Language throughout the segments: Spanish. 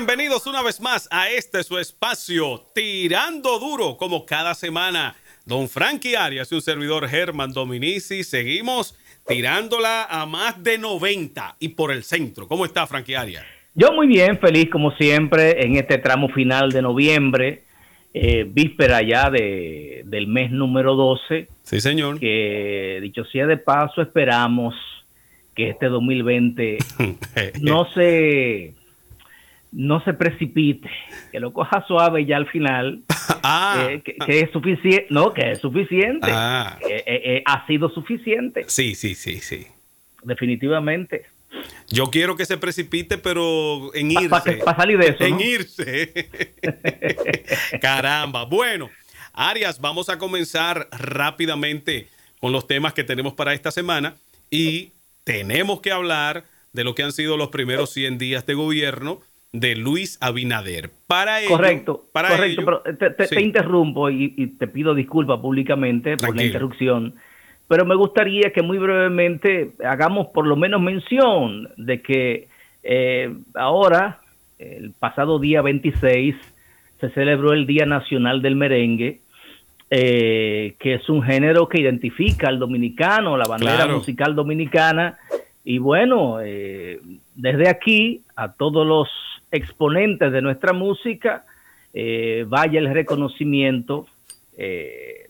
Bienvenidos una vez más a este su espacio, Tirando Duro, como cada semana. Don Frankie Arias y un servidor Germán Dominici, seguimos tirándola a más de 90 y por el centro. ¿Cómo está Frankie Arias? Yo muy bien, feliz como siempre en este tramo final de noviembre, eh, víspera ya de, del mes número 12. Sí, señor. Que dicho sea de paso, esperamos que este 2020 no se no se precipite, que lo coja suave ya al final, ah. eh, que, es suficiente, no, que es suficiente, Ah. Eh, eh, ha sido suficiente, Sí, sí, sí, sí. definitivamente. Yo quiero que se precipite, pero en irse. pa que- pa salir de eso, En ¿no? irse. Caramba. Bueno, Arias, vamos a comenzar rápidamente con los temas que tenemos para esta semana y tenemos que hablar de lo que han sido los primeros 100 días de gobierno de Luis Abinader. Para ello, Correcto, para correcto, ello- pero te, te- Sí. te interrumpo y, y te pido disculpas públicamente por la interrupción, pero me gustaría que muy brevemente hagamos por lo menos mención de que eh, ahora, el pasado día 26, se celebró el Día Nacional del Merengue, eh, que es un género que identifica al dominicano, la bandera Claro. musical dominicana. Y bueno, eh, desde aquí a todos los exponentes de nuestra música, eh, vaya el reconocimiento, eh,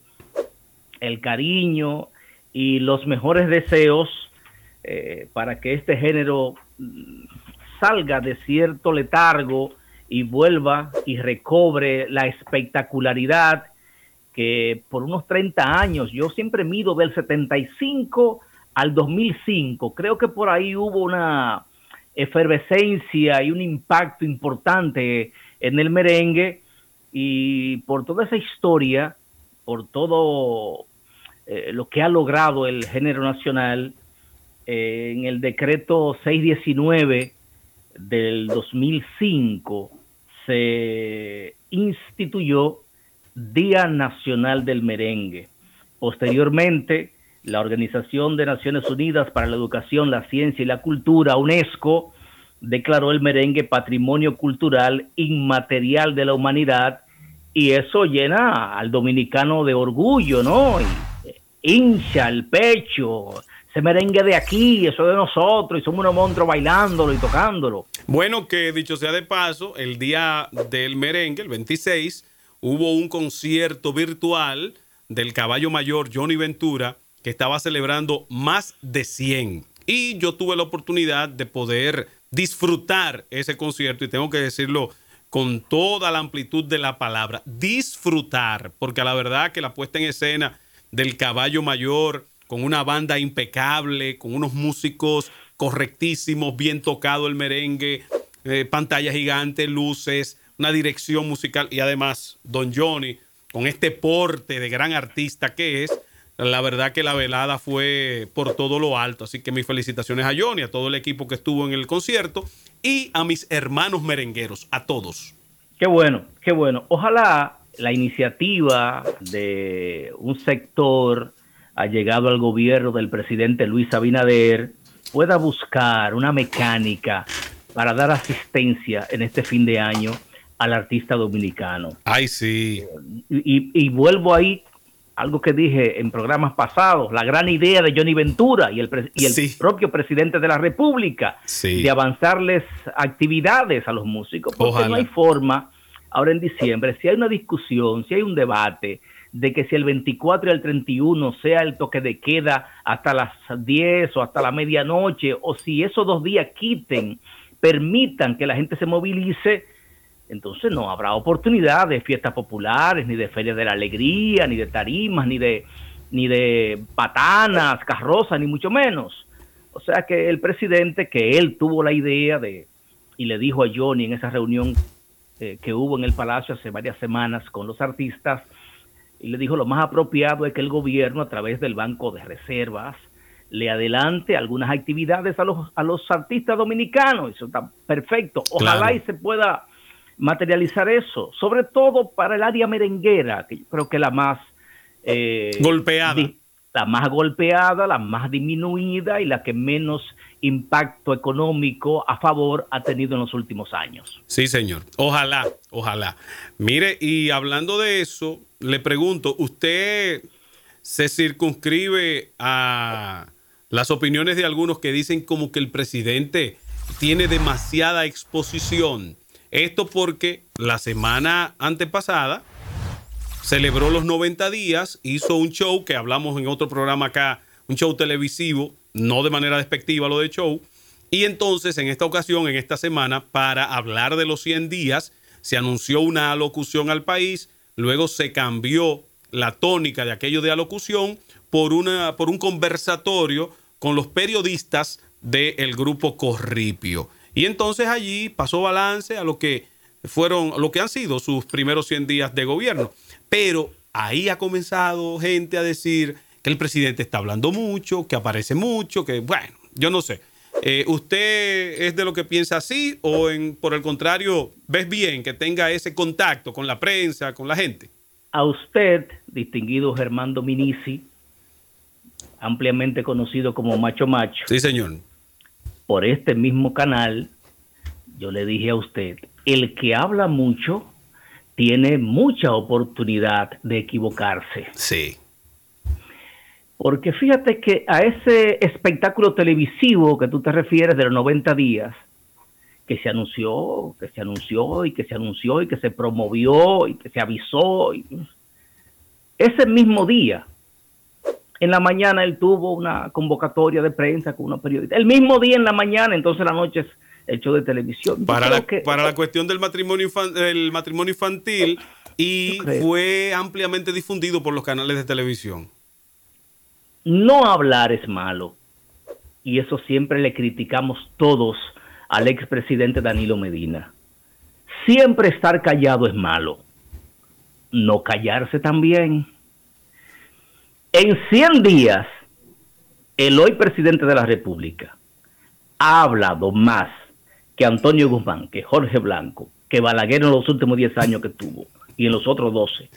el cariño y los mejores deseos eh, para que este género mm, salga de cierto letargo y vuelva y recobre la espectacularidad que por unos 30 años, yo siempre mido del 75 al 2005, creo que por ahí hubo una efervescencia y un impacto importante en el merengue y por toda esa historia, por todo eh, lo que ha logrado el género nacional, eh, en el decreto 619 del 2005 se instituyó Día Nacional del Merengue. Posteriormente, la Organización de Naciones Unidas para la Educación, la Ciencia y la Cultura, UNESCO, declaró el merengue Patrimonio Cultural Inmaterial de la Humanidad y eso llena al dominicano de orgullo, ¿no? Y, eh, hincha el pecho, ese merengue de aquí, eso de nosotros, y somos unos monstruos bailándolo y tocándolo. Bueno, que dicho sea de paso, el día del merengue, el 26, hubo un concierto virtual del caballo mayor Johnny Ventura que estaba celebrando más de 100. Y yo tuve la oportunidad de poder disfrutar ese concierto y tengo que decirlo con toda la amplitud de la palabra, disfrutar, porque la verdad que la puesta en escena del caballo mayor con una banda impecable, con unos músicos correctísimos, bien tocado el merengue, eh, pantalla gigante, luces, una dirección musical y además Don Johnny con este porte de gran artista que es, la verdad que la velada fue por todo lo alto. Así que mis felicitaciones a Johnny, a todo el equipo que estuvo en el concierto y a mis hermanos merengueros, a todos. Qué bueno, qué bueno. Ojalá la iniciativa de un sector allegado al gobierno del presidente Luis Abinader pueda buscar una mecánica para dar asistencia en este fin de año al artista dominicano. Ay, sí. Y, y vuelvo ahí algo que dije en programas pasados, la gran idea de Johnny Ventura y el, pre- y el Sí. propio presidente de la República Sí. de avanzarles actividades a los músicos, porque Ojalá. no hay forma, ahora en diciembre, si hay una discusión, si hay un debate de que si el 24 y el 31 sea el toque de queda hasta las 10 o hasta la medianoche, o si esos dos días quiten, permitan que la gente se movilice, entonces no habrá oportunidad de fiestas populares, ni de ferias de la alegría, ni de tarimas, ni de, ni de patanas, carrozas, ni mucho menos. O sea que el presidente, que él tuvo la idea de, y le dijo a Johnny en esa reunión eh, que hubo en el Palacio hace varias semanas con los artistas, y le dijo lo más apropiado es que el gobierno a través del Banco de Reservas le adelante algunas actividades a los, a los artistas dominicanos. Eso está perfecto. Ojalá Claro. y se pueda materializar eso, sobre todo para el área merenguera, que yo creo que la más eh, Golpeada. la más golpeada, la más disminuida y la que menos impacto económico a favor ha tenido en los últimos años. Sí, señor. Ojalá, ojalá. Mire, y hablando de eso, le pregunto, ¿usted se circunscribe a las opiniones de algunos que dicen como que el presidente tiene demasiada exposición? Esto porque la semana antepasada celebró los 90 días, hizo un show que hablamos en otro programa acá, un show televisivo, no de manera despectiva lo de show. Y entonces en esta ocasión, en esta semana, para hablar de los 100 días, se anunció una alocución al país, luego se cambió la tónica de aquello de alocución por, una, por un conversatorio con los periodistas del grupo Corripio. Y entonces allí pasó balance a lo que fueron, lo que han sido sus primeros 100 días de gobierno. Pero ahí ha comenzado gente a decir que el presidente está hablando mucho, que aparece mucho, que bueno, yo no sé. Eh, ¿Usted es de lo que piensa así o en, por el contrario ves bien que tenga ese contacto con la prensa, con la gente? A usted, distinguido Germán Dominici, ampliamente conocido como Macho Macho. Sí, señor. Por este mismo canal, yo le dije a usted, el que habla mucho tiene mucha oportunidad de equivocarse. Sí. Porque fíjate que a ese espectáculo televisivo que tú te refieres de los 90 días, que se anunció, que se anunció y que se anunció y que se promovió y que se avisó. ese mismo día, en la mañana él tuvo una convocatoria de prensa con unos periodistas. El mismo día en la mañana, entonces la noche hecho de televisión. Para, la, para la cuestión del matrimonio, el matrimonio infantil y fue ampliamente difundido por los canales de televisión. No hablar es malo y eso siempre le criticamos todos al expresidente Danilo Medina. Siempre estar callado es malo. No callarse también. En 100 días, el hoy presidente de la República ha hablado más que Antonio Guzmán, que Jorge Blanco, que Balaguer en los últimos 10 años que tuvo y en los otros 12,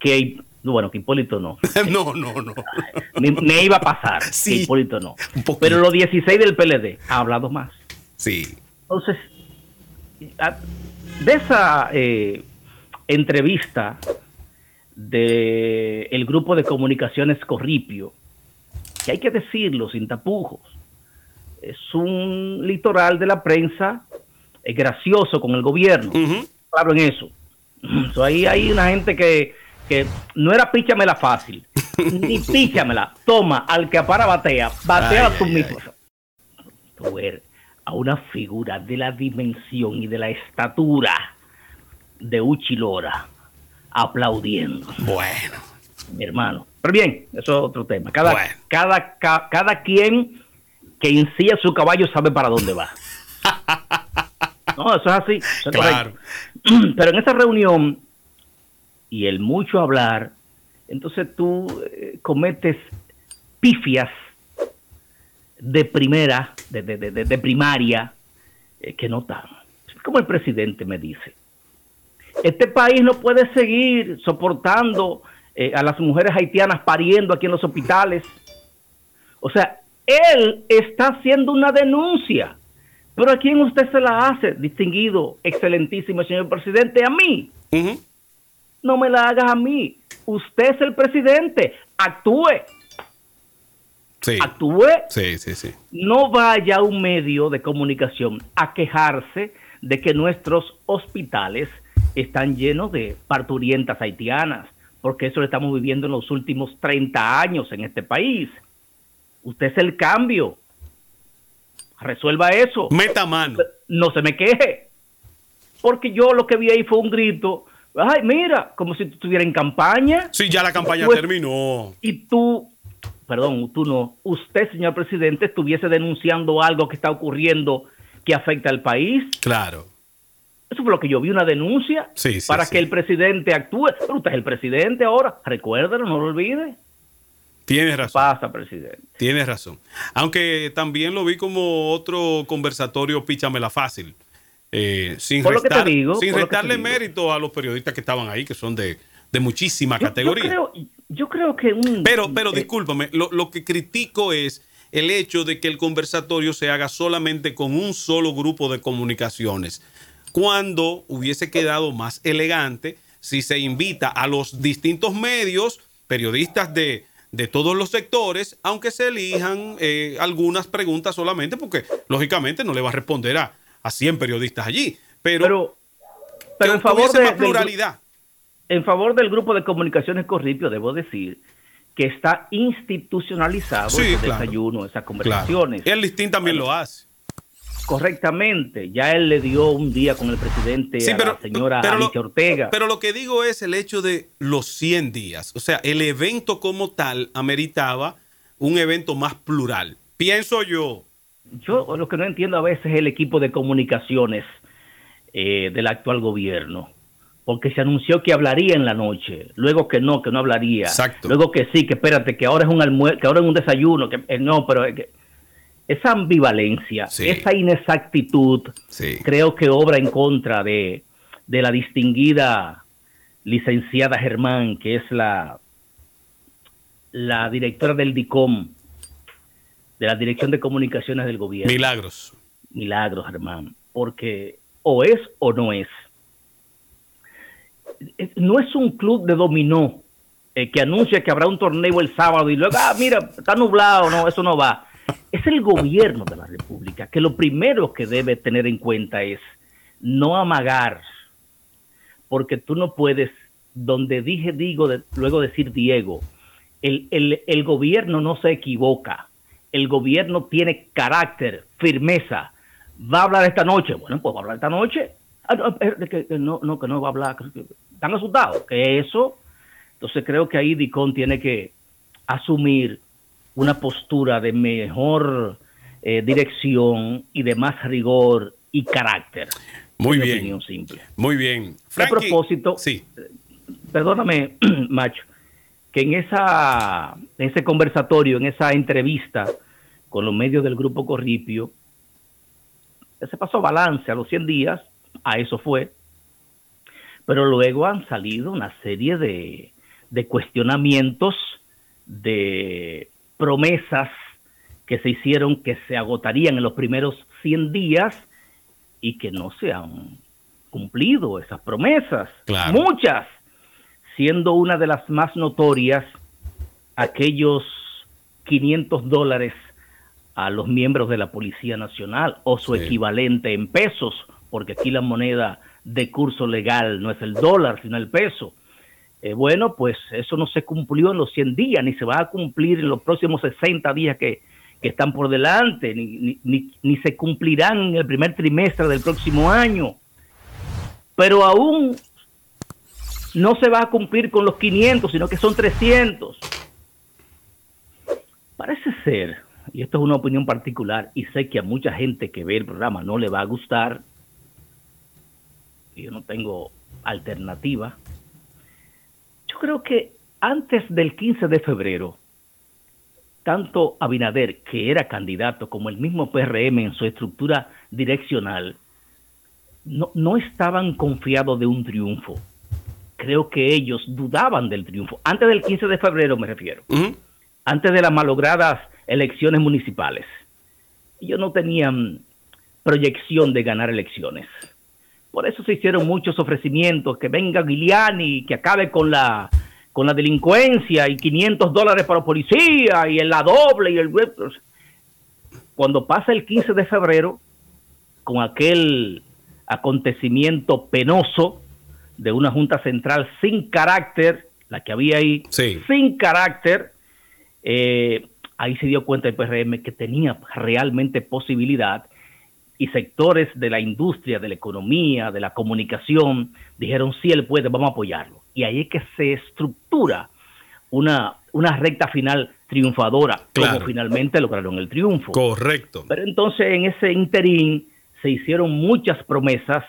que bueno, que Hipólito no. no, no, no. Me, iba a pasar. Sí, Hipólito no. Pero los 16 del PLD ha hablado más. Sí. Entonces, de esa eh, entrevista del grupo de comunicaciones Corripio, que hay que decirlo sin tapujos, es un litoral de la prensa es gracioso con el gobierno. Claro en eso. ahí hay una gente que, no era píchamela fácil, ni píchamela. Toma, al que para batea, batea tú mismo. Tú eres a una figura de la dimensión y de la estatura de Uchilora aplaudiendo. Bueno. Mi hermano. Pero bien, eso es otro tema. Cada, cada, cada quien que ensilla su caballo sabe para dónde va. No, eso es así. claro. Pero en esa reunión y el mucho hablar, entonces tú eh, cometes pifias de primera, de, de, de, primaria, eh, que no están. Como el presidente me dice. Este país no puede seguir soportando eh, a las mujeres haitianas pariendo aquí en los hospitales. O sea, él está haciendo una denuncia. Pero ¿a quién usted se la hace, distinguido, excelentísimo señor presidente? A mí. No me la hagas a mí. Usted es el presidente. Actúe. Sí. Actúe. Sí, sí, sí. No vaya a un medio de comunicación a quejarse de que nuestros hospitales están llenos de parturientas haitianas, porque eso lo estamos viviendo en los últimos 30 años en este país. Usted es el cambio. Resuelva eso. Meta mano. No se me queje. Porque yo lo que vi ahí fue un grito. Ay, mira, como si tú estuvieras en campaña. Sí, ya la campaña terminó. Y tú, perdón, tú no, usted, señor presidente, estuviese denunciando algo que está ocurriendo que afecta al país. Claro. Eso fue lo que yo vi, una denuncia para que el presidente actúe. Pero usted es el presidente ahora, recuérdelo, no lo olvide. Tienes razón. Pasa, presidente. Tienes razón. Aunque también lo vi como otro conversatorio píchamela fácil. Eh, sin sin restarle mérito a los periodistas que estaban ahí, que son de, muchísima categoría. Yo Yo creo que un... Pero, pero eh, discúlpame, lo, lo que critico es el hecho de que el conversatorio se haga solamente con un solo grupo de comunicaciones, cuando hubiese quedado más elegante si se invita a los distintos medios, periodistas de, de todos los sectores, aunque se elijan eh, algunas preguntas solamente, porque lógicamente no le va a responder a, a 100 periodistas allí, pero, pero, pero que en favor de, del- en favor del grupo de comunicaciones Corripio, debo decir que está institucionalizado Sí, ese claro. desayuno, esas Claro. conversaciones. El listín también lo hace. Correctamente. Ya él le dio un día con el presidente Sí, a pero- la señora pero lo- Alicia Ortega. Pero lo que digo es el hecho de los 100 días. O sea, el evento como tal ameritaba un evento más plural. Pienso yo. Yo lo que no entiendo a veces es el equipo de comunicaciones eh, del actual gobierno. Porque se anunció que hablaría en la noche, luego que no, que no hablaría, Exacto. luego que sí, que espérate, que ahora es un almuerzo, que ahora es un desayuno, que eh, no, pero eh, que- esa ambivalencia, Sí. esa inexactitud, Sí. creo que obra en contra de, de la distinguida licenciada Germán, que es la, la directora del DICOM, de la Dirección de Comunicaciones del Gobierno. Milagros. Milagros, Germán, porque o es o no es. Es- No es un club de dominó eh, que anuncia que habrá un torneo el sábado y luego, ah, mira, está nublado, no, eso no va. Es el gobierno de la República que lo primero que debe tener en cuenta es no amagar, porque tú no puedes, donde dije digo, luego decir Diego, el, el, el gobierno no se equivoca, el gobierno tiene carácter, firmeza. ¿Va a hablar esta noche? Bueno, pues va a hablar esta noche. Ah, eh, que, no, no, que no va a hablar. ¿Están asustados? Que eso. Entonces creo que ahí Dicón tiene que asumir una postura de mejor eh, dirección y de más rigor y carácter. Muy bien. opinión simple. Muy bien. A Frankie, propósito, Sí. perdóname, macho, que en esa en ese conversatorio, en esa entrevista con los medios del grupo Corripio, se pasó balance a los 100 días, a eso fue, pero luego han salido una serie de, de cuestionamientos, de promesas que se hicieron que se agotarían en los primeros 100 días y que no se han cumplido esas promesas. Claro. Muchas, siendo una de las más notorias aquellos 500 dólares a los miembros de la Policía Nacional o su Sí. equivalente en pesos, porque aquí la moneda de curso legal no es el dólar, sino el peso. Eh, bueno, pues eso no se cumplió en los 100 días, ni se va a cumplir en los próximos 60 días que, que están por delante, ni, ni, ni, ni se cumplirán en el primer trimestre del próximo año. Pero aún no se va a cumplir con los 500, sino que son 300. Parece ser, y esto es una opinión particular, y sé que a mucha gente que ve el programa no le va a gustar, y yo no tengo alternativa, yo creo que antes del 15 de febrero, tanto Abinader, que era candidato, como el mismo PRM en su estructura direccional, no, no estaban confiados de un triunfo. Creo que ellos dudaban del triunfo. Antes del 15 de febrero me refiero. Antes de las malogradas elecciones municipales. Ellos no tenían proyección de ganar elecciones. Por eso se hicieron muchos ofrecimientos, que venga Giuliani, que acabe con la con la delincuencia y 500 dólares para la policía y en la doble y el cuando pasa el 15 de febrero con aquel acontecimiento penoso de una junta central sin carácter, la que había ahí, Sí. sin carácter, eh, ahí se dio cuenta el PRM que tenía realmente posibilidad y sectores de la industria, de la economía, de la comunicación, dijeron, sí, él puede, vamos a apoyarlo. Y ahí es que se estructura una, una recta final triunfadora, Claro. como finalmente lograron el triunfo. Correcto. Pero entonces en ese interín se hicieron muchas promesas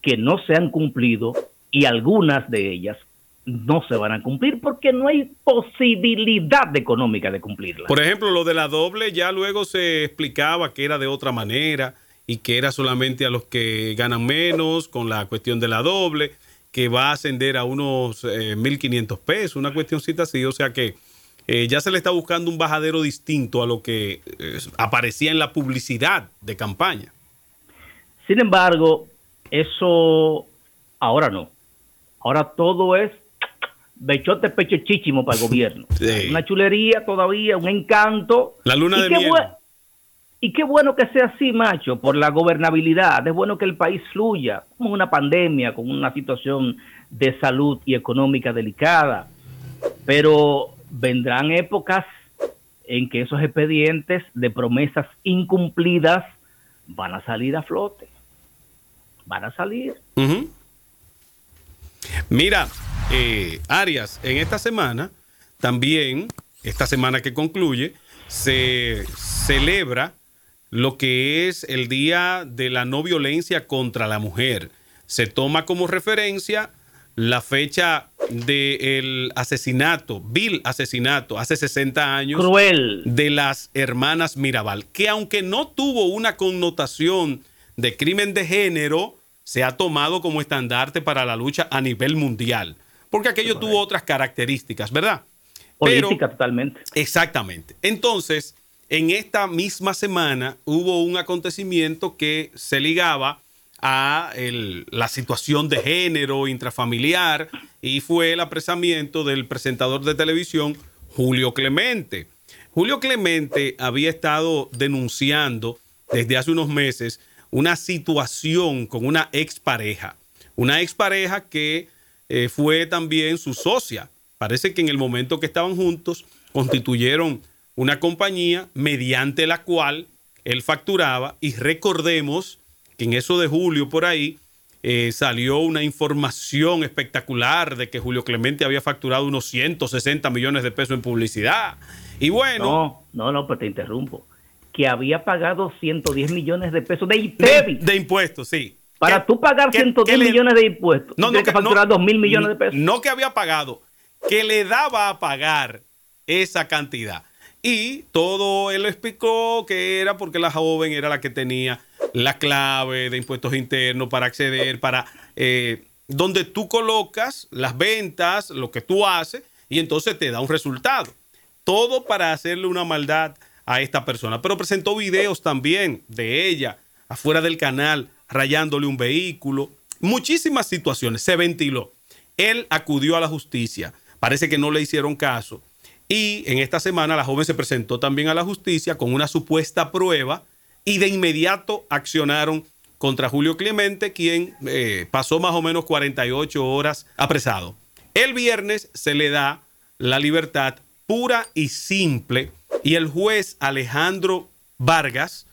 que no se han cumplido y algunas de ellas no se van a cumplir porque no hay posibilidad económica de cumplirlas. Por ejemplo, lo de la doble ya luego se explicaba que era de otra manera y que era solamente a los que ganan menos con la cuestión de la doble. que va a ascender a unos 1.500 pesos, una cuestioncita así, o sea que ya se le está buscando un bajadero distinto a lo que aparecía en la publicidad de campaña. Sin embargo, eso ahora no. Ahora todo es bechote pecho chichimo para el gobierno. Una chulería todavía, un encanto. La luna de miel. Y qué bueno que sea así, macho, por la gobernabilidad. Es bueno que el país fluya, como una pandemia, con una situación de salud y económica delicada. Pero vendrán épocas en que esos expedientes de promesas incumplidas van a salir a flote. Van a salir. Mira, eh, Arias, en esta semana, también, esta semana que concluye, se celebra lo que es el Día de la No Violencia contra la Mujer. Se toma como referencia la fecha del asesinato, vil asesinato, hace 60 años, Cruel. de las hermanas Mirabal, que aunque no tuvo una connotación de crimen de género, se ha tomado como estandarte para la lucha a nivel mundial porque aquello tuvo otras características, ¿verdad? Política totalmente. Exactamente. Entonces, en esta misma semana hubo un acontecimiento que se ligaba a la situación de género intrafamiliar y fue el apresamiento del presentador de televisión Julio Clemente. Julio Clemente había estado denunciando desde hace unos meses una situación con una expareja, una expareja que eh, fue también su socia. Parece que en el momento que estaban juntos constituyeron una compañía mediante la cual él facturaba y recordemos que en eso de julio por ahí eh, salió una información espectacular de que Julio Clemente había facturado unos 160 millones de pesos en publicidad. Y bueno... No, no, no, pues te interrumpo. Que había pagado 110 millones de pesos de, de, de impuestos, sí. Para tú pagar 110 millones de impuestos, no, tienes que facturar 2 mil millones de pesos. No que había pagado, que le daba a pagar esa cantidad. Y todo él explicó que era porque la joven era la que tenía la clave de impuestos internos para acceder, para eh, donde tú colocas las ventas, lo que tú haces, y entonces te da un resultado. Todo para hacerle una maldad a esta persona. Pero presentó videos también de ella afuera del canal rayándole un vehículo, muchísimas situaciones, se ventiló. Él acudió a la justicia, parece que no le hicieron caso. Y en esta semana la joven se presentó también a la justicia con una supuesta prueba y de inmediato accionaron contra Julio Clemente, quien eh, pasó más o menos 48 horas apresado. El viernes se le da la libertad pura y simple y el juez Alejandro Vargas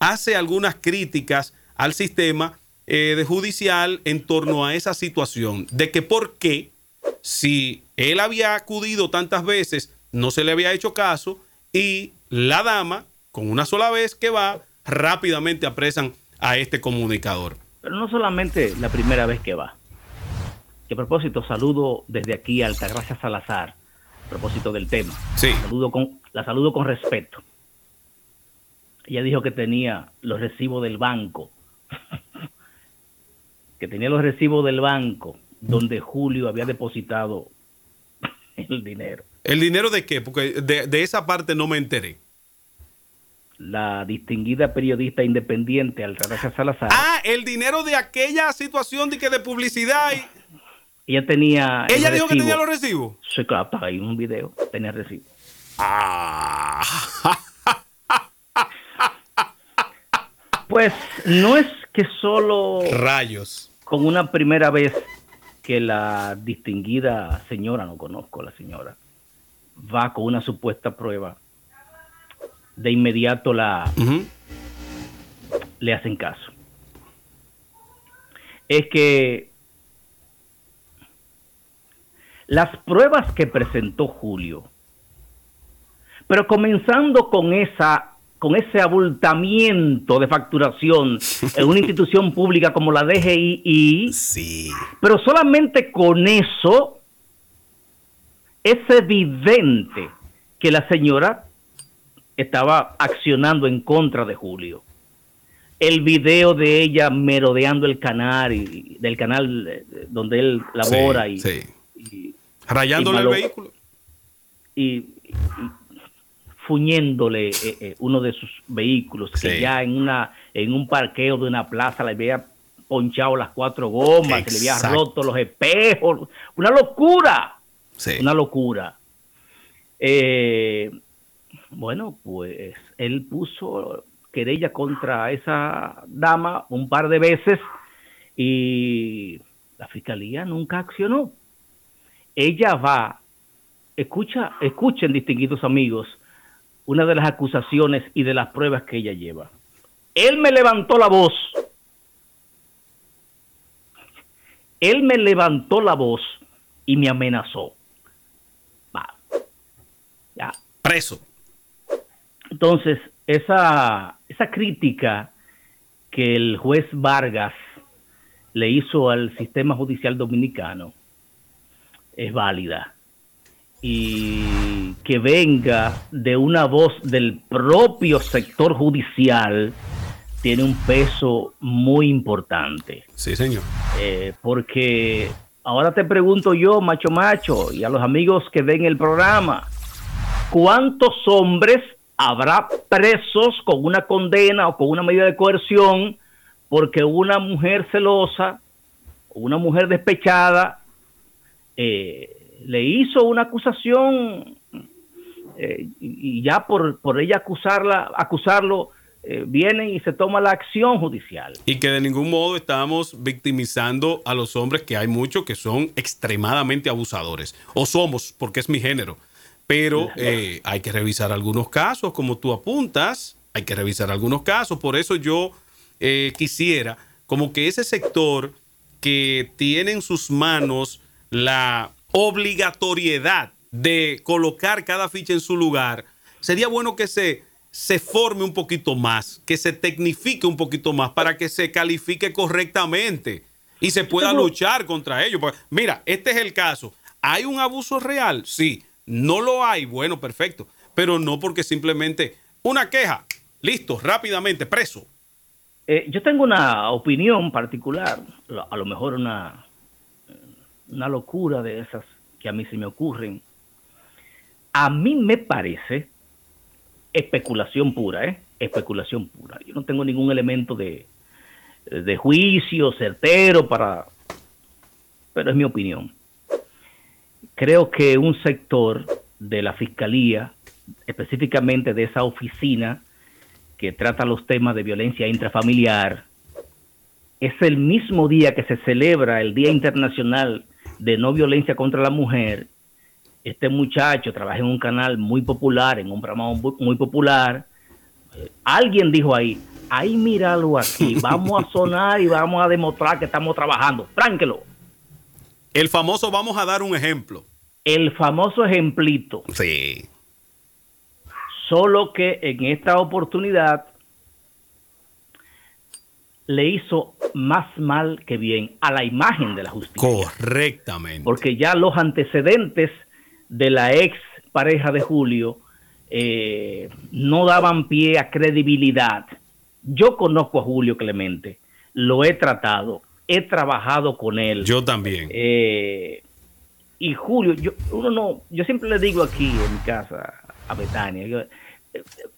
hace algunas críticas al sistema eh, judicial en torno a esa situación, de que por qué, si él había acudido tantas veces, no se le había hecho caso y la dama, con una sola vez que va, rápidamente apresan a este comunicador. Pero no solamente la primera vez que va. Que a propósito, saludo desde aquí a Altagracia Salazar, a propósito del tema. Sí. Saludo con, la saludo con respeto. Ella dijo que tenía los recibos del banco que tenía los recibos del banco donde Julio había depositado el dinero. ¿El dinero de qué? Porque de, esa parte no me enteré. La distinguida periodista independiente Altagracia Salazar. Ah, el dinero de aquella situación de que de publicidad. Ella tenía. ¿Ella dijo que tenía los recibos? Sí, claro, ahí un video, tenía recibo. Ah. Pues no es que solo... Rayos. Con una primera vez que la distinguida señora, no conozco a la señora, va con una supuesta prueba, de inmediato la... le hacen caso. Es que las pruebas que presentó Julio, pero comenzando con esa con ese abultamiento de facturación en una institución pública como la DGI, sí. pero solamente con eso es evidente que la señora estaba accionando en contra de Julio. el video de ella merodeando el canal y del canal eh, donde él labora y, rayándole el vehículo. Y, fuñéndole eh, eh, uno de sus vehículos que ya en una en un parqueo de una plaza le había ponchado las cuatro gomas, que le había roto los espejos, una locura, una locura. bueno, pues él puso querella contra esa dama un par de veces y la fiscalía nunca accionó. Ella va, escucha, escuchen distinguidos amigos, una de las acusaciones y de las pruebas que ella lleva. Él me levantó la voz. Él me levantó la voz y me amenazó. Ya. Preso. Entonces, esa, esa crítica que el juez Vargas le hizo al sistema judicial dominicano es válida y que venga de una voz del propio sector judicial tiene un peso muy importante. Sí, señor. Eh, porque ahora te pregunto yo, macho macho, y a los amigos que ven el programa, ¿cuántos hombres habrá presos con una condena o con una medida de coerción porque una mujer celosa, una mujer despechada, eh, le hizo una acusación eh, y ya por, por ella acusarla, acusarlo, eh, viene y se toma la acción judicial. Y que de ningún modo estamos victimizando a los hombres, que hay muchos que son extremadamente abusadores. O somos, porque es mi género pero eh, hay que revisar algunos casos, como tú apuntas, hay que revisar algunos casos. Por eso yo eh, quisiera como que ese sector que tiene en sus manos la obligatoriedad de colocar cada ficha en su lugar, sería bueno que se, se forme un poquito más, que se tecnifique un poquito más para que se califique correctamente y se pueda luchar contra ello. Mira, este es el caso. ¿Hay un abuso real? Sí. No lo hay, bueno, perfecto, pero no porque simplemente una queja, listo, rápidamente, preso. Eh, yo tengo una opinión particular, a lo mejor una, una locura de esas que a mí se me ocurren. A mí me parece especulación pura, ¿eh? Especulación pura. Yo no tengo ningún elemento de, de juicio certero para... Pero es mi opinión creo que un sector de la Fiscalía, específicamente de esa oficina que trata los temas de violencia intrafamiliar, es el mismo día que se celebra el Día Internacional de No Violencia contra la Mujer. Este muchacho trabaja en un canal muy popular, en un programa muy popular. Eh, alguien dijo ahí, ay, míralo aquí, vamos a sonar y vamos a demostrar que estamos trabajando. Tránquelo. El famoso vamos a dar un ejemplo. El famoso ejemplito. Sí. Solo que en esta oportunidad le hizo más mal que bien a la imagen de la justicia. Correctamente. Porque ya los antecedentes de la ex pareja de Julio eh, no daban pie a credibilidad. Yo conozco a Julio Clemente, lo he tratado, he trabajado con él. Yo también. Eh, y Julio, yo, uno no, yo siempre le digo aquí en mi casa a Betania,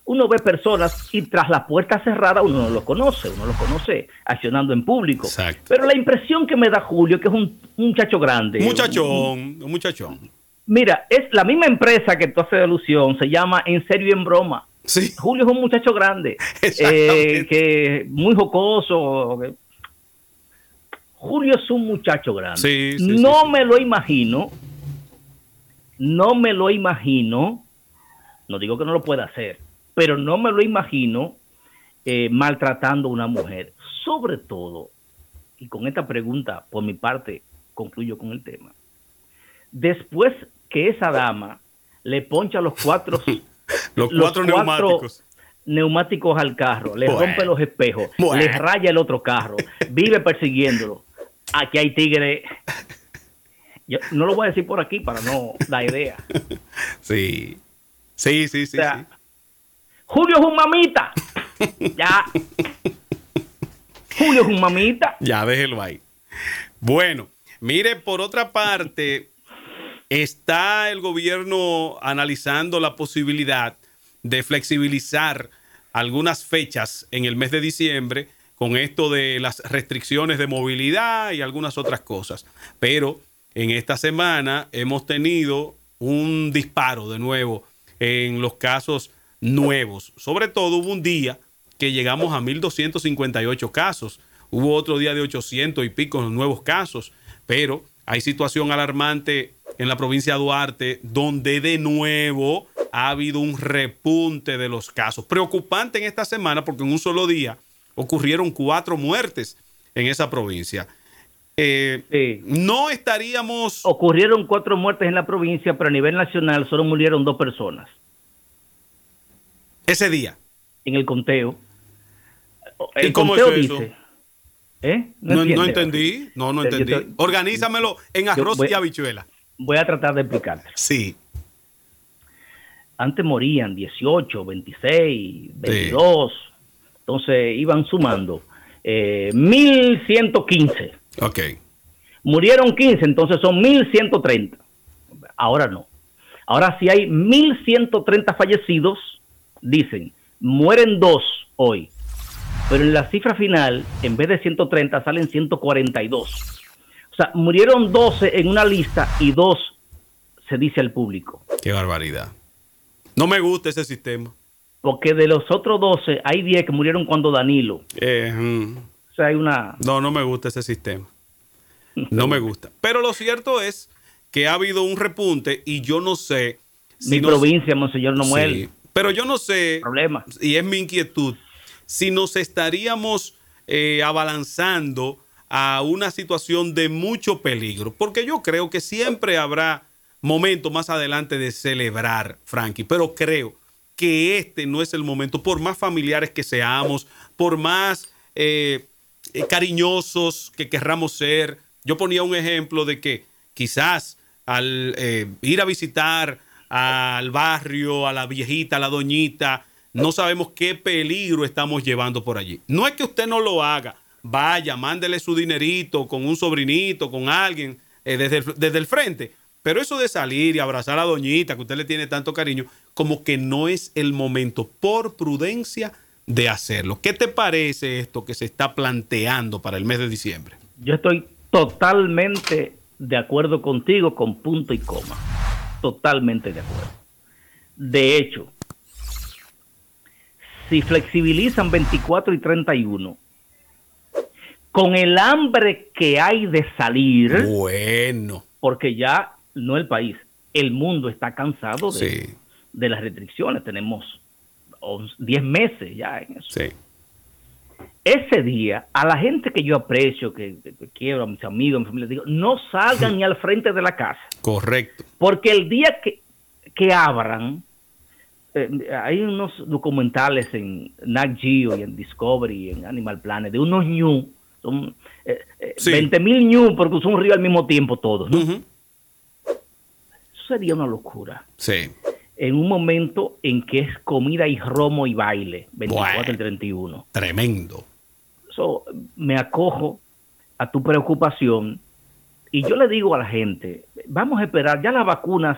uno ve personas y tras la puerta cerrada uno no lo conoce, uno lo conoce accionando en público. Pero la impresión que me da Julio que es un, muchacho grande. Muchachón, un, muchachón. Mira, es la misma empresa que tú haces alusión, se llama En Serio y en Broma. Sí. Julio es un muchacho grande, eh, que muy jocoso, Julio es un muchacho grande. no me lo imagino, no me lo imagino, no digo que no lo pueda hacer, pero no me lo imagino eh, maltratando a una mujer. Sobre todo, y con esta pregunta por mi parte concluyo con el tema, después que esa dama le poncha los cuatro, los, cuatro neumáticos. neumáticos al carro, le rompe los espejos, le raya el otro carro, vive persiguiéndolo aquí hay tigre. Yo no lo voy a decir por aquí para no dar idea. Sí. Sí, sí, sí, Julio es un mamita. ya. Julio es un mamita. Ya, déjelo ahí. Bueno, mire, por otra parte, está el gobierno analizando la posibilidad de flexibilizar algunas fechas en el mes de diciembre con esto de las restricciones de movilidad y algunas otras cosas. Pero en esta semana hemos tenido un disparo de nuevo en los casos nuevos. Sobre todo hubo un día que llegamos a 1.258 casos. Hubo otro día de 800 y pico nuevos casos. Pero hay situación alarmante en la provincia de Duarte donde de nuevo ha habido un repunte de los casos. Preocupante en esta semana porque en un solo día ocurrieron cuatro muertes en esa provincia. Eh, no estaríamos... Ocurrieron cuatro muertes en la provincia, pero a nivel nacional solo murieron dos personas. Ese día. En el conteo. El ¿Y cómo conteo dice, ¿Eh? No, entendí, no, no entendí. Organízamelo en arroz y habichuela. Voy a tratar de explicarte. Sí. Antes morían 18, 26, 22. Entonces iban sumando. Eh, 1115. Ok. Murieron 15, entonces son 1130. Ahora no. Ahora si hay 1130 fallecidos, dicen, mueren dos hoy. Pero en la cifra final, en vez de 130, salen 142. O sea, murieron 12 en una lista y dos se dice al público. Qué barbaridad. No me gusta ese sistema. Porque de los otros 12, hay 10 que murieron cuando Danilo. Eh, mm. O sea, hay una... No, no me gusta ese sistema. No me gusta. Pero lo cierto es que ha habido un repunte y yo no sé... Mi provincia, Monseñor Nomuel. Sí, pero yo no sé... Problema. Y es mi inquietud. Si nos estaríamos eh, abalanzando a una situación de mucho peligro. Porque yo creo que siempre habrá momento más adelante de celebrar, Frankie, pero creo que este no es el momento, por más familiares que seamos, por más eh, eh, cariñosos que querramos ser. Yo ponía un ejemplo de que quizás al eh, ir a visitar al barrio, a la viejita, a la doñita, no sabemos qué peligro estamos llevando por allí. No es que usted no lo haga, vaya, mándele su dinerito con un sobrinito, con alguien desde, desde el frente, pero eso de salir y abrazar a doñita, que usted le tiene tanto cariño, como que no es el momento, por prudencia, de hacerlo. ¿Qué te parece esto que se está planteando para el mes de diciembre? Yo estoy totalmente de acuerdo contigo con punto y coma. Totalmente de acuerdo. De hecho, si flexibilizan 24 y 31, con el hambre que hay de salir, bueno, porque ya no el país, el mundo está cansado de, las restricciones. Tenemos 10 meses ya en eso. Ese día, a la gente que yo aprecio, que, quiero, a mis amigos, a mi familia, digo, no salgan ni al frente de la casa. Correcto. Porque el día que, que abran, eh, hay unos documentales en Nat Geo y en Discovery y en Animal Planet de unos ñu, son eh, 20 eh, mil ñu porque son un río al mismo tiempo todos, ¿no? Sería una locura. Sí. En un momento en que es comida y romo y baile, 24 y 31. Tremendo. So, me acojo a tu preocupación y yo le digo a la gente, vamos a esperar, ya las vacunas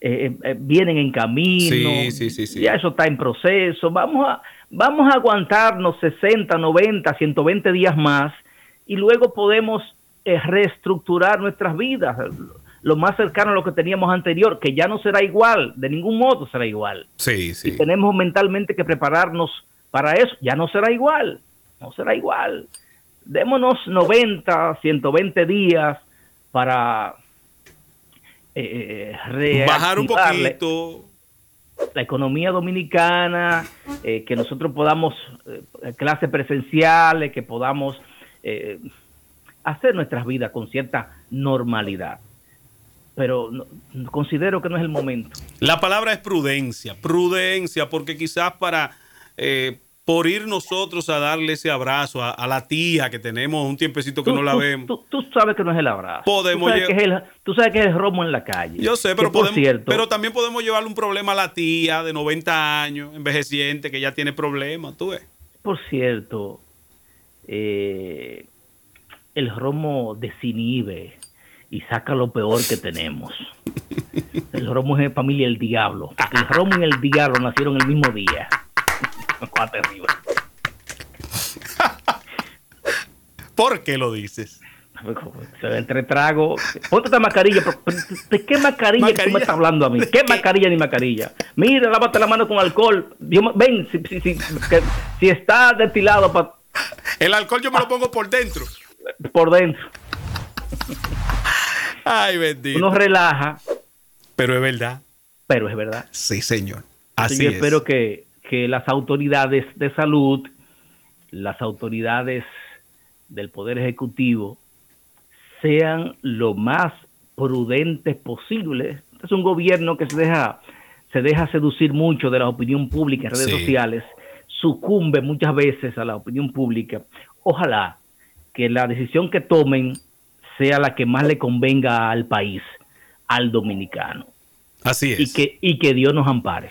eh, eh, eh, vienen en camino, sí, sí, sí, ya eso está en proceso, vamos a, vamos a aguantarnos 60, 90, 120 días más y luego podemos reestructurar nuestras vidas lo más cercano a lo que teníamos anterior, que ya no será igual, de ningún modo será igual. Sí, sí. Y tenemos mentalmente que prepararnos para eso, ya no será igual, no será igual. Démonos 90, 120 días para eh, eh bajar un poquito la economía dominicana, eh, que nosotros podamos, eh, clases presenciales, que podamos hacer nuestras vidas con cierta normalidad pero considero que no es el momento. La palabra es prudencia, prudencia, porque quizás para, eh, por ir nosotros a darle ese abrazo a, la tía que tenemos un tiempecito que no la vemos. Tú, sabes que no es el abrazo. Podemos tú, sabes que es el, tú sabes que es el romo en la calle. Yo sé, pero, podemos, pero también podemos llevarle un problema a la tía de 90 años, envejeciente, que ya tiene problemas, tú ves. Por cierto, eh, el romo desinhibe y saca lo peor que tenemos. El romo es familia del diablo. El romo y el diablo nacieron el mismo día. ¿Por qué lo dices? Entre trago. Ponte esta mascarilla. ¿De qué mascarilla, tú me estás hablando a mí? ¿Qué, mascarilla ni mascarilla? Mira, lávate la mano con alcohol. ven, si, si, si, si está destilado para el alcohol yo me lo pongo por dentro. Por dentro. Ay, bendito. Uno relaja. Pero es verdad. Pero es verdad. Sí, señor. Así yo espero que, que las autoridades de salud, las autoridades del Poder Ejecutivo, sean lo más prudentes posible. Es un gobierno que se deja, se deja seducir mucho de la opinión pública en redes sociales sucumbe muchas veces a la opinión pública. Ojalá que la decisión que tomen sea la que más le convenga al país, al dominicano. Así es. Y que, y que Dios nos ampare.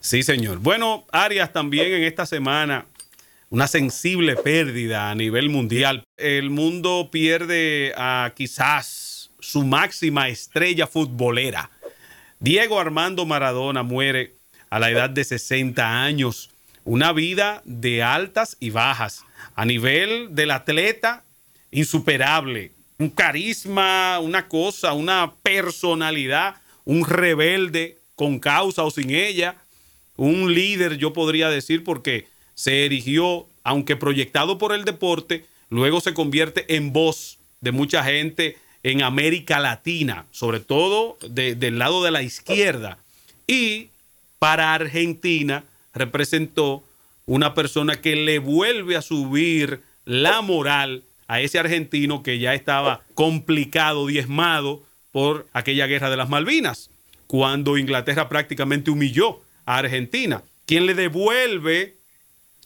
Sí, señor. Bueno, Arias, también en esta semana una sensible pérdida a nivel mundial. El mundo pierde a quizás su máxima estrella futbolera. Diego Armando Maradona muere a la edad de 60 años una vida de altas y bajas. A nivel del atleta, insuperable. Un carisma, una cosa, una personalidad, un rebelde con causa o sin ella. Un líder, yo podría decir, porque se erigió, aunque proyectado por el deporte, luego se convierte en voz de mucha gente en América Latina, sobre todo del lado de la izquierda. Y para Argentina, representó una persona que le vuelve a subir la moral a ese argentino que ya estaba complicado, diezmado por aquella guerra de las Malvinas, cuando Inglaterra prácticamente humilló a Argentina, quien le devuelve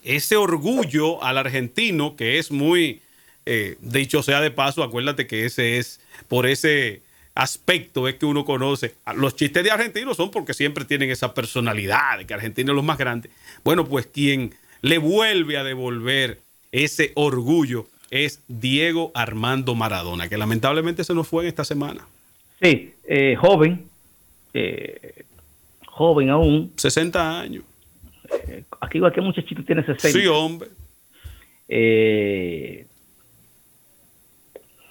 ese orgullo al argentino, que es muy, eh, dicho sea de paso, acuérdate que ese es por ese aspecto es que uno conoce. Los chistes de argentinos son porque siempre tienen esa personalidad de que Argentina es lo más grande. Bueno, pues quien le vuelve a devolver ese orgullo es Diego Armando Maradona, que lamentablemente se nos fue en esta semana. Sí, eh, joven, eh, joven aún. 60 años. Eh, aquí igual que muchachito tiene 60. Sí, hombre.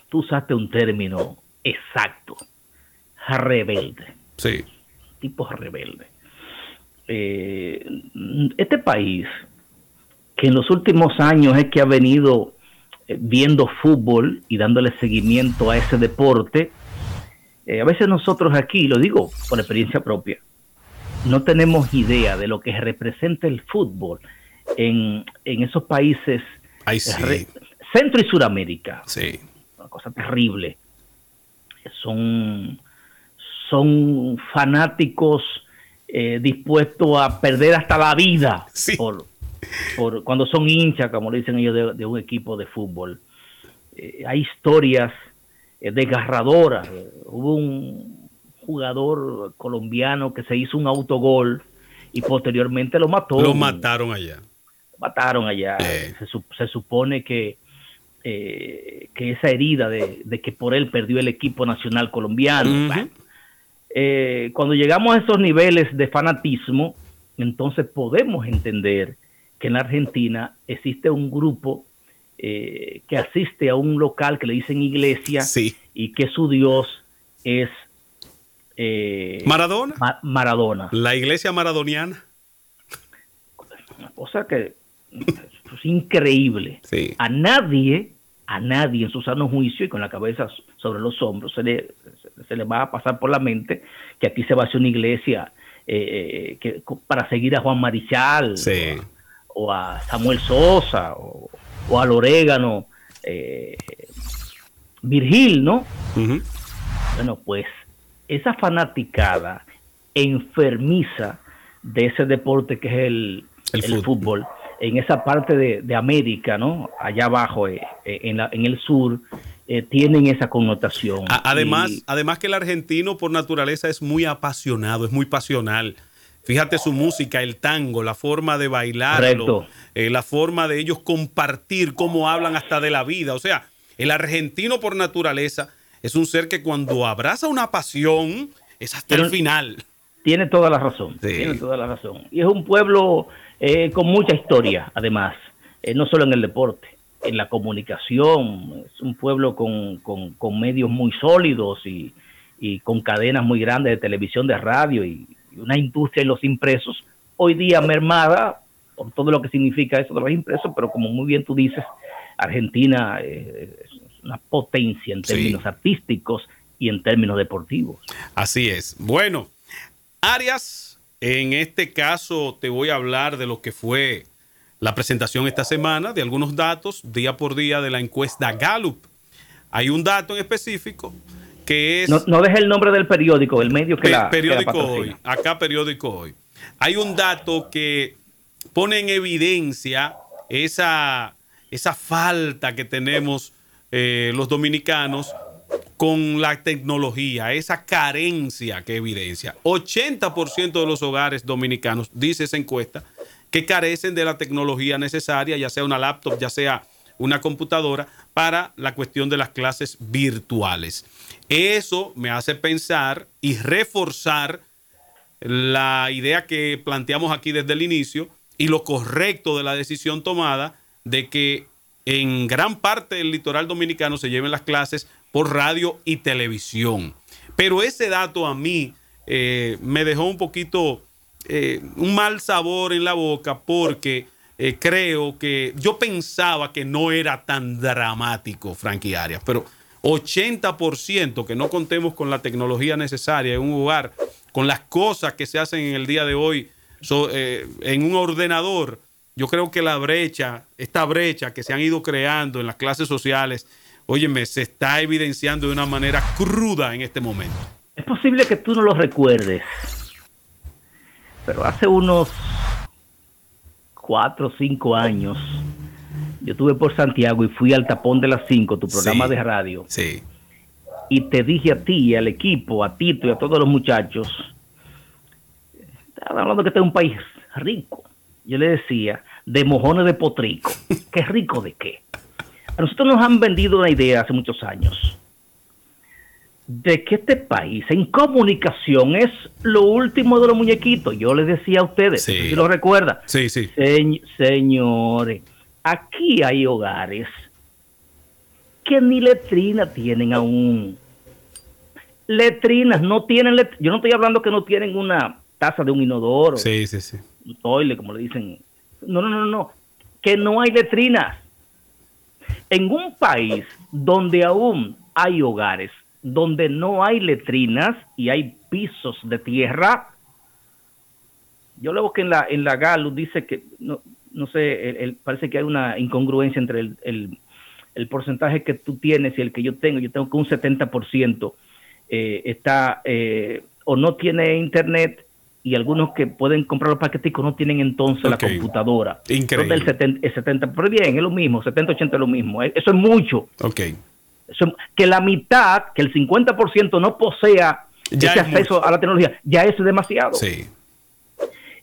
tú usaste un término exacto. Rebelde. Sí. Tipo rebelde. Eh, este país, que en los últimos años es que ha venido eh, viendo fútbol y dándole seguimiento a ese deporte, eh, a veces nosotros aquí, lo digo por experiencia propia, no tenemos idea de lo que representa el fútbol en, esos países Centro y Suramérica. Sí. Una cosa terrible son, son fanáticos eh, dispuestos a perder hasta la vida por, por, cuando son hinchas, como le dicen ellos, de, un equipo de fútbol. Eh, hay historias eh, desgarradoras. Hubo un jugador colombiano que se hizo un autogol y posteriormente lo mató. Lo mataron allá. Lo mataron allá. se supone que eh, que esa herida de, que por él perdió el equipo nacional colombiano. Eh, cuando llegamos a esos niveles de fanatismo, entonces podemos entender que en la Argentina existe un grupo eh, que asiste a un local que le dicen iglesia y que su Dios es Maradona. Maradona. La iglesia maradoniana. Una cosa que es increíble. A nadie, a nadie en su sano juicio y con la cabeza sobre los hombros se le, se le va a pasar por la mente que aquí se va a hacer una iglesia eh, eh, que, para seguir a Juan Marichal o, a, Samuel Sosa o, al orégano eh, Virgil, ¿no? Bueno, pues esa fanaticada enfermiza de ese deporte que es el, el, fútbol en esa parte de, América, ¿no? Allá abajo, eh, eh, en, en, el sur, eh, tienen esa connotación. Además, además que el argentino por naturaleza es muy apasionado, es muy pasional. Fíjate su música, el tango, la forma de bailarlo, eh, la forma de ellos compartir, cómo hablan hasta de la vida. O sea, el argentino por naturaleza es un ser que cuando abraza una pasión es hasta el final. Tiene toda la razón, tiene toda la razón. Y es un pueblo eh, con mucha historia, además, eh, no solo en el deporte, en la comunicación. Es un pueblo con, con, medios muy sólidos y, y con cadenas muy grandes de televisión, de radio y una industria en los impresos, hoy día mermada por todo lo que significa eso de los impresos, pero como muy bien tú dices, Argentina eh, es una potencia en términos artísticos y en términos deportivos. Así es. Bueno, Arias, en este caso te voy a hablar de lo que fue la presentación esta semana, de algunos datos día por día de la encuesta Gallup. Hay un dato en específico que es... No, no deje el nombre del periódico, el medio que la... Periódico Hoy, acá Periódico Hoy. Hay un dato que pone en evidencia esa, esa falta que tenemos eh, los dominicanos con la tecnología, esa carencia que evidencia. 80% de los hogares dominicanos, dice esa encuesta, que carecen de la tecnología necesaria, ya sea una laptop, ya sea una computadora, para la cuestión de las clases virtuales. Eso me hace pensar y reforzar la idea que planteamos aquí desde el inicio y lo correcto de la decisión tomada de que en gran parte del litoral dominicano se lleven las clases por radio y televisión. Pero ese dato a mí eh, me dejó un poquito, eh, un mal sabor en la boca porque eh, creo que yo pensaba que no era tan dramático, Frankie Arias, pero 80% que no contemos con la tecnología necesaria en un lugar, con las cosas que se hacen en el día de hoy eh, en un ordenador, yo creo que la brecha, esta brecha que se han ido creando en las clases sociales, óyeme, se está evidenciando de una manera cruda en este momento. Es posible que tú no lo recuerdes, pero hace unos cuatro o cinco años, yo estuve por Santiago y fui al tapón de las cinco, tu programa de radio. Sí. Y te dije a ti, al equipo, a Tito y a todos los muchachos, estaba hablando que este es un país rico. Yo le decía, de mojones de potrico. ¿Qué rico de qué? A nosotros nos han vendido una idea hace muchos años de que este país en comunicación es lo último de los muñequitos. Yo les decía a ustedes, si lo recuerda. Sí, sí. señores, aquí hay hogares que ni letrina tienen aún. Letrinas, no tienen, yo no estoy hablando que no tienen una taza de un inodoro. Sí, sí, sí. Un toile, como le dicen. No, no, no, no. Que no hay letrinas. En un país donde aún hay hogares donde no hay letrinas y hay pisos de tierra, yo luego que en la, en la GALU dice que, no, no sé, parece que hay una incongruencia entre el, el, porcentaje que tú tienes y el que yo tengo. Yo tengo que un 70% eh, está eh, o no tiene internet y algunos que pueden comprar los paqueticos no tienen entonces la computadora. Increíble. El 70, el 70, pero bien, es lo mismo, 70-80 es lo mismo. Eso es mucho. Ok que la mitad, que el 50% no posea ese acceso a la tecnología, ya es demasiado. Sí.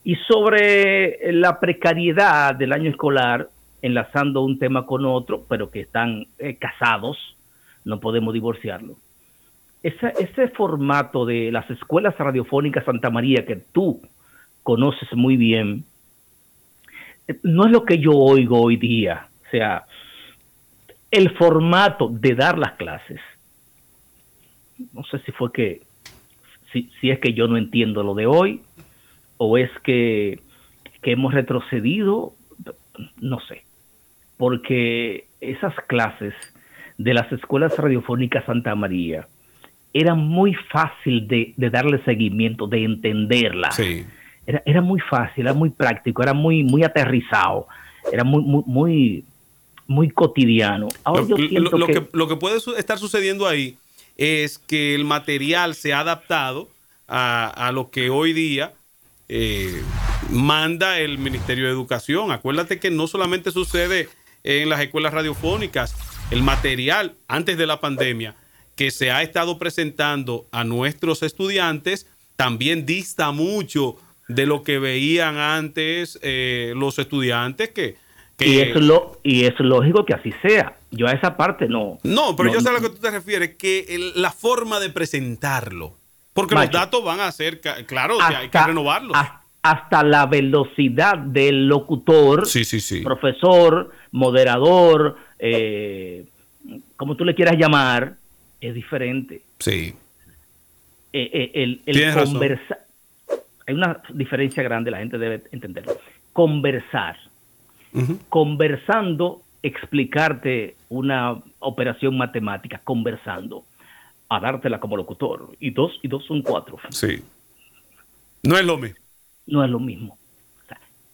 Y sobre la precariedad del año escolar, enlazando un tema con otro, pero que están eh, casados, no podemos divorciarlo. ese formato de las escuelas radiofónicas Santa María que tú conoces muy bien, no es lo que yo oigo hoy día. O sea, el formato de dar las clases. No sé si fue que, si, es que yo no entiendo lo de hoy, o es que, que hemos retrocedido, no sé, porque esas clases de las escuelas radiofónicas Santa María eran muy fácil de, darle seguimiento, de entenderla. Era, era, muy fácil, era muy práctico, era muy, muy aterrizado, era muy, muy, muy muy cotidiano. lo, que, lo que puede estar sucediendo ahí es que el material se ha adaptado a, lo que hoy día eh, manda el Ministerio de Educación. Acuérdate que no solamente sucede en las escuelas radiofónicas, el material antes de la pandemia que se ha estado presentando a nuestros estudiantes también dista mucho de lo que veían antes eh, los estudiantes que, Y, es lo, y es lógico que así sea. Yo a esa parte no. No, pero yo sé a lo que tú te refieres, que la forma de presentarlo. Porque los datos van a ser, claro, que hay que renovarlos. Hasta, la velocidad del locutor, sí, sí, sí. profesor, moderador, eh, como tú le quieras llamar, es diferente. Sí. Eh, eh, el, el conversar. Hay una diferencia grande, la gente debe entenderlo. Conversar. Conversando, explicarte una operación matemática, conversando, a dártela como locutor. Y dos y dos son cuatro. Sí. No es lo mismo. No es lo mismo.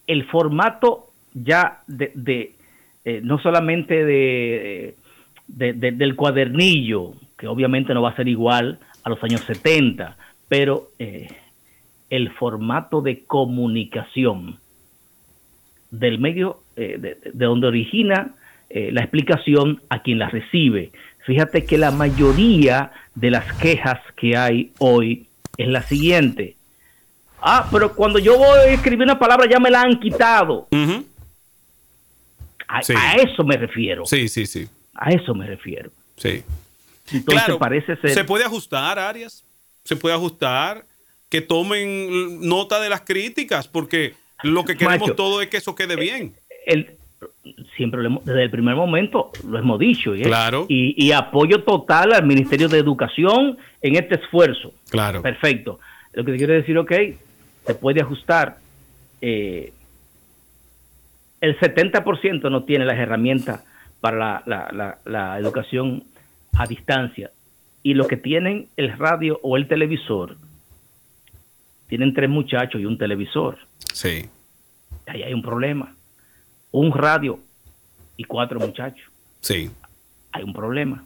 el formato ya de, eh, no solamente de, del cuadernillo, que obviamente no va a ser igual a los años 70, pero eh, el formato de comunicación del medio eh, de, donde origina la explicación a quien la recibe. Fíjate que la mayoría de las quejas que hay hoy es la siguiente. Ah, pero cuando yo voy a escribir una palabra ya me la han quitado. A, eso me refiero. Sí, sí, sí. A eso me refiero. Sí. Entonces parece ser. Se puede ajustar, Arias. Se puede ajustar. Que tomen nota de las críticas, porque lo que queremos todo es que eso quede bien. El, siempre desde el primer momento lo hemos dicho. ¿eh? Claro. Y, apoyo total al Ministerio de Educación en este esfuerzo. Claro. Perfecto. Lo que te quiero decir, ok, se puede ajustar. Eh, el 70% no tiene las herramientas para la, educación a distancia. Y los que tienen el radio o el televisor, tienen tres muchachos y un televisor. Sí. Ahí hay un problema. Un radio y cuatro muchachos. Sí. Hay un problema.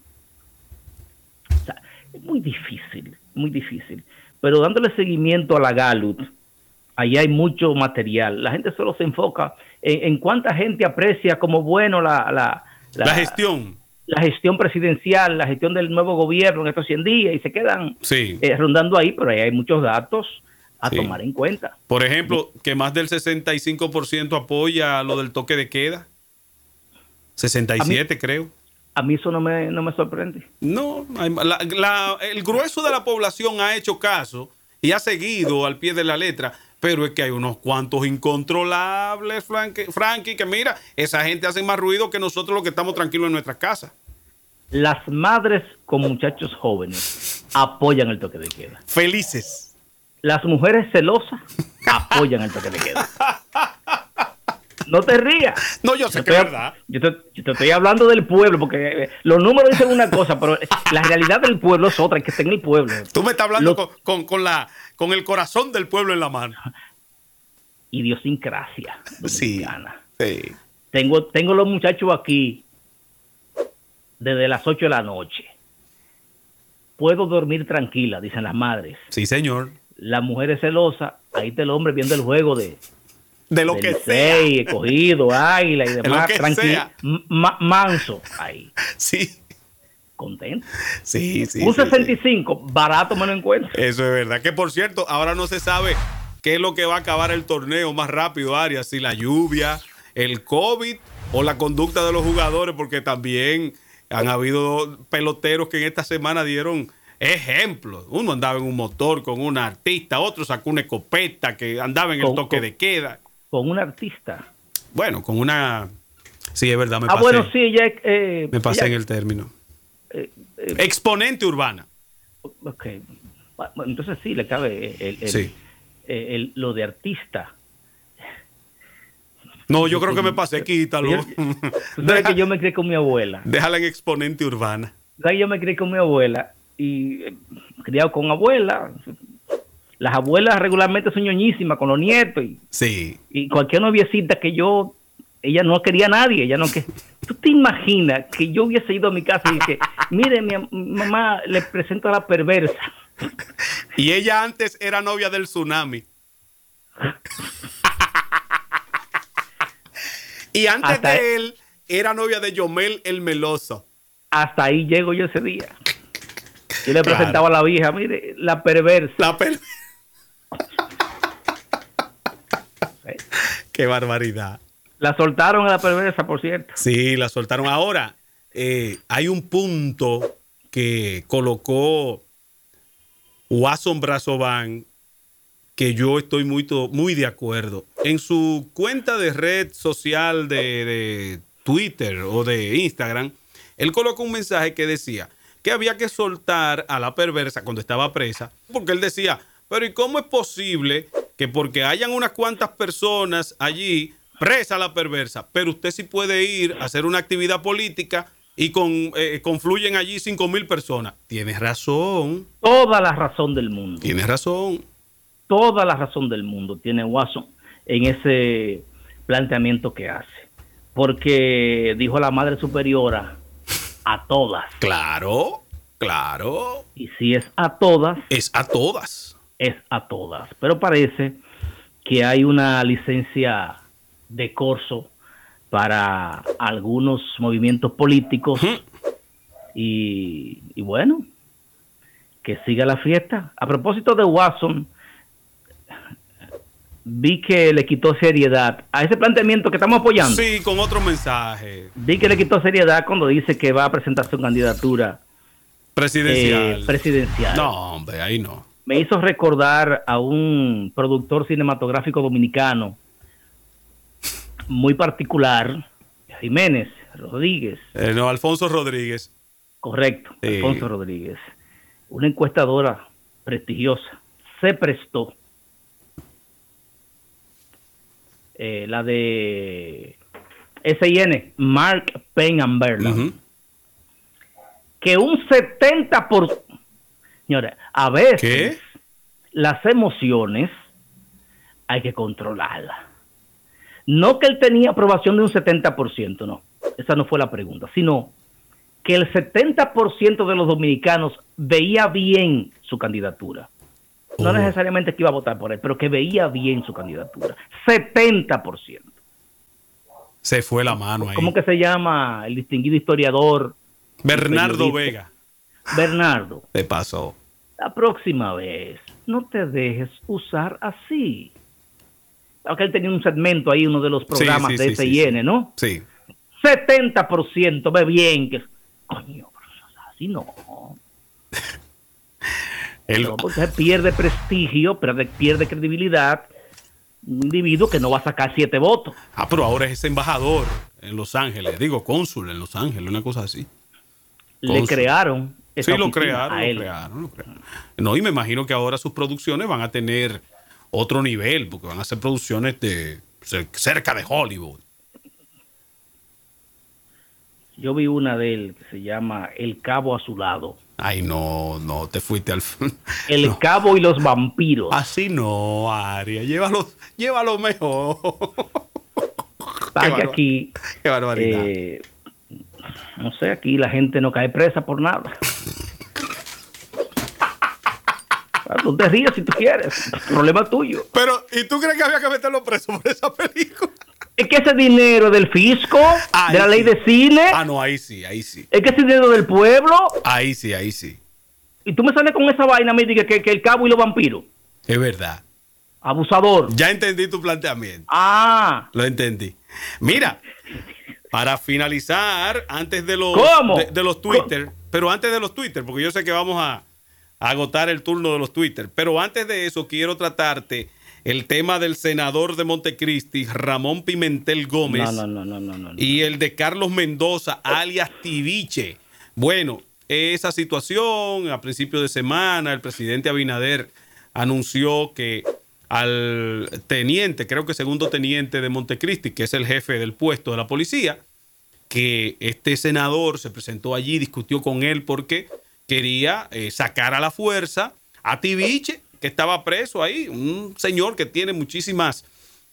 O sea, es muy difícil, muy difícil. Pero dándole seguimiento a la Galut, ahí hay mucho material. La gente solo se enfoca en, cuánta gente aprecia como bueno la, la, gestión. La gestión presidencial, la gestión del nuevo gobierno en estos 100 días y se quedan eh, rondando ahí, pero ahí hay muchos datos a tomar en cuenta. Por ejemplo, que más del 65% apoya lo del toque de queda. 67 creo. A mí eso no me, no me sorprende. No, el grueso de la población ha hecho caso y ha seguido al pie de la letra pero es que hay unos cuantos incontrolables, Frankie, que mira, esa gente hace más ruido que nosotros los que estamos tranquilos en nuestra casa. Las madres con muchachos jóvenes apoyan el toque de queda. Felices. Las mujeres celosas apoyan el toque de queda. No te rías. No, yo sé que es verdad. Yo te, estoy hablando del pueblo, porque eh, los números dicen una cosa, pero la realidad del pueblo es otra, que está en el pueblo. Tú me estás hablando con, la, con el corazón del pueblo en la mano. Idiosincrasia. Sí, sí. Tengo, tengo los muchachos aquí desde las 8 de la noche. Puedo dormir tranquila, dicen las madres. Sí, señor. La mujer es celosa, ahí está el hombre viendo el juego de, de lo que sea. cogido, águila y demás, tranquilo, manso ahí. Sí. Contento. Sí, sí. Un 65, barato me lo encuentro. Eso es verdad. Que por cierto, ahora no se sabe qué es lo que va a acabar el torneo más rápido, Arias, si la lluvia, el COVID o la conducta de los jugadores, porque también han habido peloteros que en esta semana dieron ejemplos. Uno andaba en un motor con una artista, otro sacó una escopeta que andaba en el toque de queda con un artista. Bueno, con una... Sí, es verdad, me ah, bueno, sí, ya... Eh, me pasé en el término. Eh, eh, Exponente urbana. Ok. entonces sí, le cabe el, lo de artista. No, yo creo que me pasé, quítalo. Deja, que yo me crié con mi abuela. Déjala en exponente urbana. Yo me crié con mi abuela y criado con abuela, las abuelas regularmente son ñoñísimas con los nietos. Y, sí. Y cualquier noviecita que yo, ella no quería a nadie, ella no que. ¿Tú te imaginas que yo hubiese ido a mi casa y que, mire, mi, mamá le presento a la perversa? Y ella antes era novia del tsunami. y antes de él era novia de Yomel el Meloso. Hasta ahí llego yo ese día. Yo le presentaba a la vieja, mire, la perversa. La perversa. Qué barbaridad. La soltaron a la perversa, por cierto. Sí, la soltaron. Ahora, eh, hay un punto que colocó Watson Brazovan que yo estoy muy, muy de acuerdo. En su cuenta de red social de, de Twitter o de Instagram, él colocó un mensaje que decía que había que soltar a la perversa cuando estaba presa, porque él decía, pero ¿y cómo es posible que porque hayan unas cuantas personas allí presa la perversa, pero usted sí puede ir a hacer una actividad política y con, eh, confluyen allí cinco mil personas? Tienes razón. Toda la razón del mundo. Tienes razón. Toda la razón del mundo tiene Watson en ese planteamiento que hace. Porque dijo la Madre Superiora, a todas. Claro, claro. Y si es a todas. Es a todas. Es a todas. Pero parece que hay una licencia de corso para algunos movimientos políticos. y, y bueno, que siga la fiesta. A propósito de Watson, vi que le quitó seriedad a ese planteamiento que estamos apoyando. Sí, con otro mensaje. Vi que le quitó seriedad cuando dice que va a presentar su candidatura presidencial. Eh, presidencial. No, hombre, ahí no. Me hizo recordar a un productor cinematográfico dominicano muy particular, Jiménez Rodríguez. Eh, no, Alfonso Rodríguez. Correcto, Alfonso Rodríguez. Una encuestadora prestigiosa. Se prestó eh, la de SIN, Mark Payne and que un 70%, por, señores, a veces las emociones hay que controlarlas. No que él tenía aprobación de un 70%, no, esa no fue la pregunta, sino que el 70% de los dominicanos veía bien su candidatura. No oh. necesariamente que iba a votar por él, pero que veía bien su candidatura. 70%. Se fue la mano ahí. ¿Cómo que se llama el distinguido historiador? Bernardo Vega. Bernardo. Te pasó. La próxima vez, no te dejes usar así. Aunque él tenía un segmento ahí, uno de los programas de SIN, ¿no? Sí. 70% ve bien que... Coño, así no. El... pierde prestigio, pierde, pierde credibilidad. Un individuo que no va a sacar siete votos. Ah, pero ahora es embajador en Los Ángeles, digo cónsul en Los Ángeles, una cosa así. Le crearon. sí, lo crearon, lo crearon, lo crearon. No, y me imagino que ahora sus producciones van a tener otro nivel, porque van a ser producciones de cerca de Hollywood. Yo vi una de él que se llama El Cabo a su lado. Ay, no, no, te fuiste al... El Cabo y los vampiros. Así no, Aria, llévalo, llévalo mejor. Qué aquí... Qué barbaridad. Eh, no sé, aquí la gente no cae presa por nada. Ah, tú te ríes si tú quieres. Problema tuyo. Pero, ¿y tú crees que había que meterlo preso por esa película? Es que ese dinero del fisco, de la ley de cine. Ah, no, ahí sí, ahí sí. Es que ese dinero del pueblo. Ahí sí, ahí sí. Y tú me sales con esa vaina, me digas que, que, el cabo y los vampiros. Es verdad. Abusador. Ya entendí tu planteamiento. Ah. Lo entendí. Mira, para finalizar, antes de los, De, los Twitter, pero antes de los Twitter, porque yo sé que vamos a, a agotar el turno de los Twitter, pero antes de eso quiero tratarte el tema del senador de Montecristi, Ramón Pimentel Gómez, no, no, no, y el de Carlos Mendoza, alias Tibiche. Bueno, esa situación, a principio de semana, el presidente Abinader anunció que al teniente, creo que segundo teniente de Montecristi, que es el jefe del puesto de la policía, que este senador se presentó allí, discutió con él porque quería eh, sacar a la fuerza a Tibiche que estaba preso ahí, un señor que tiene muchísimas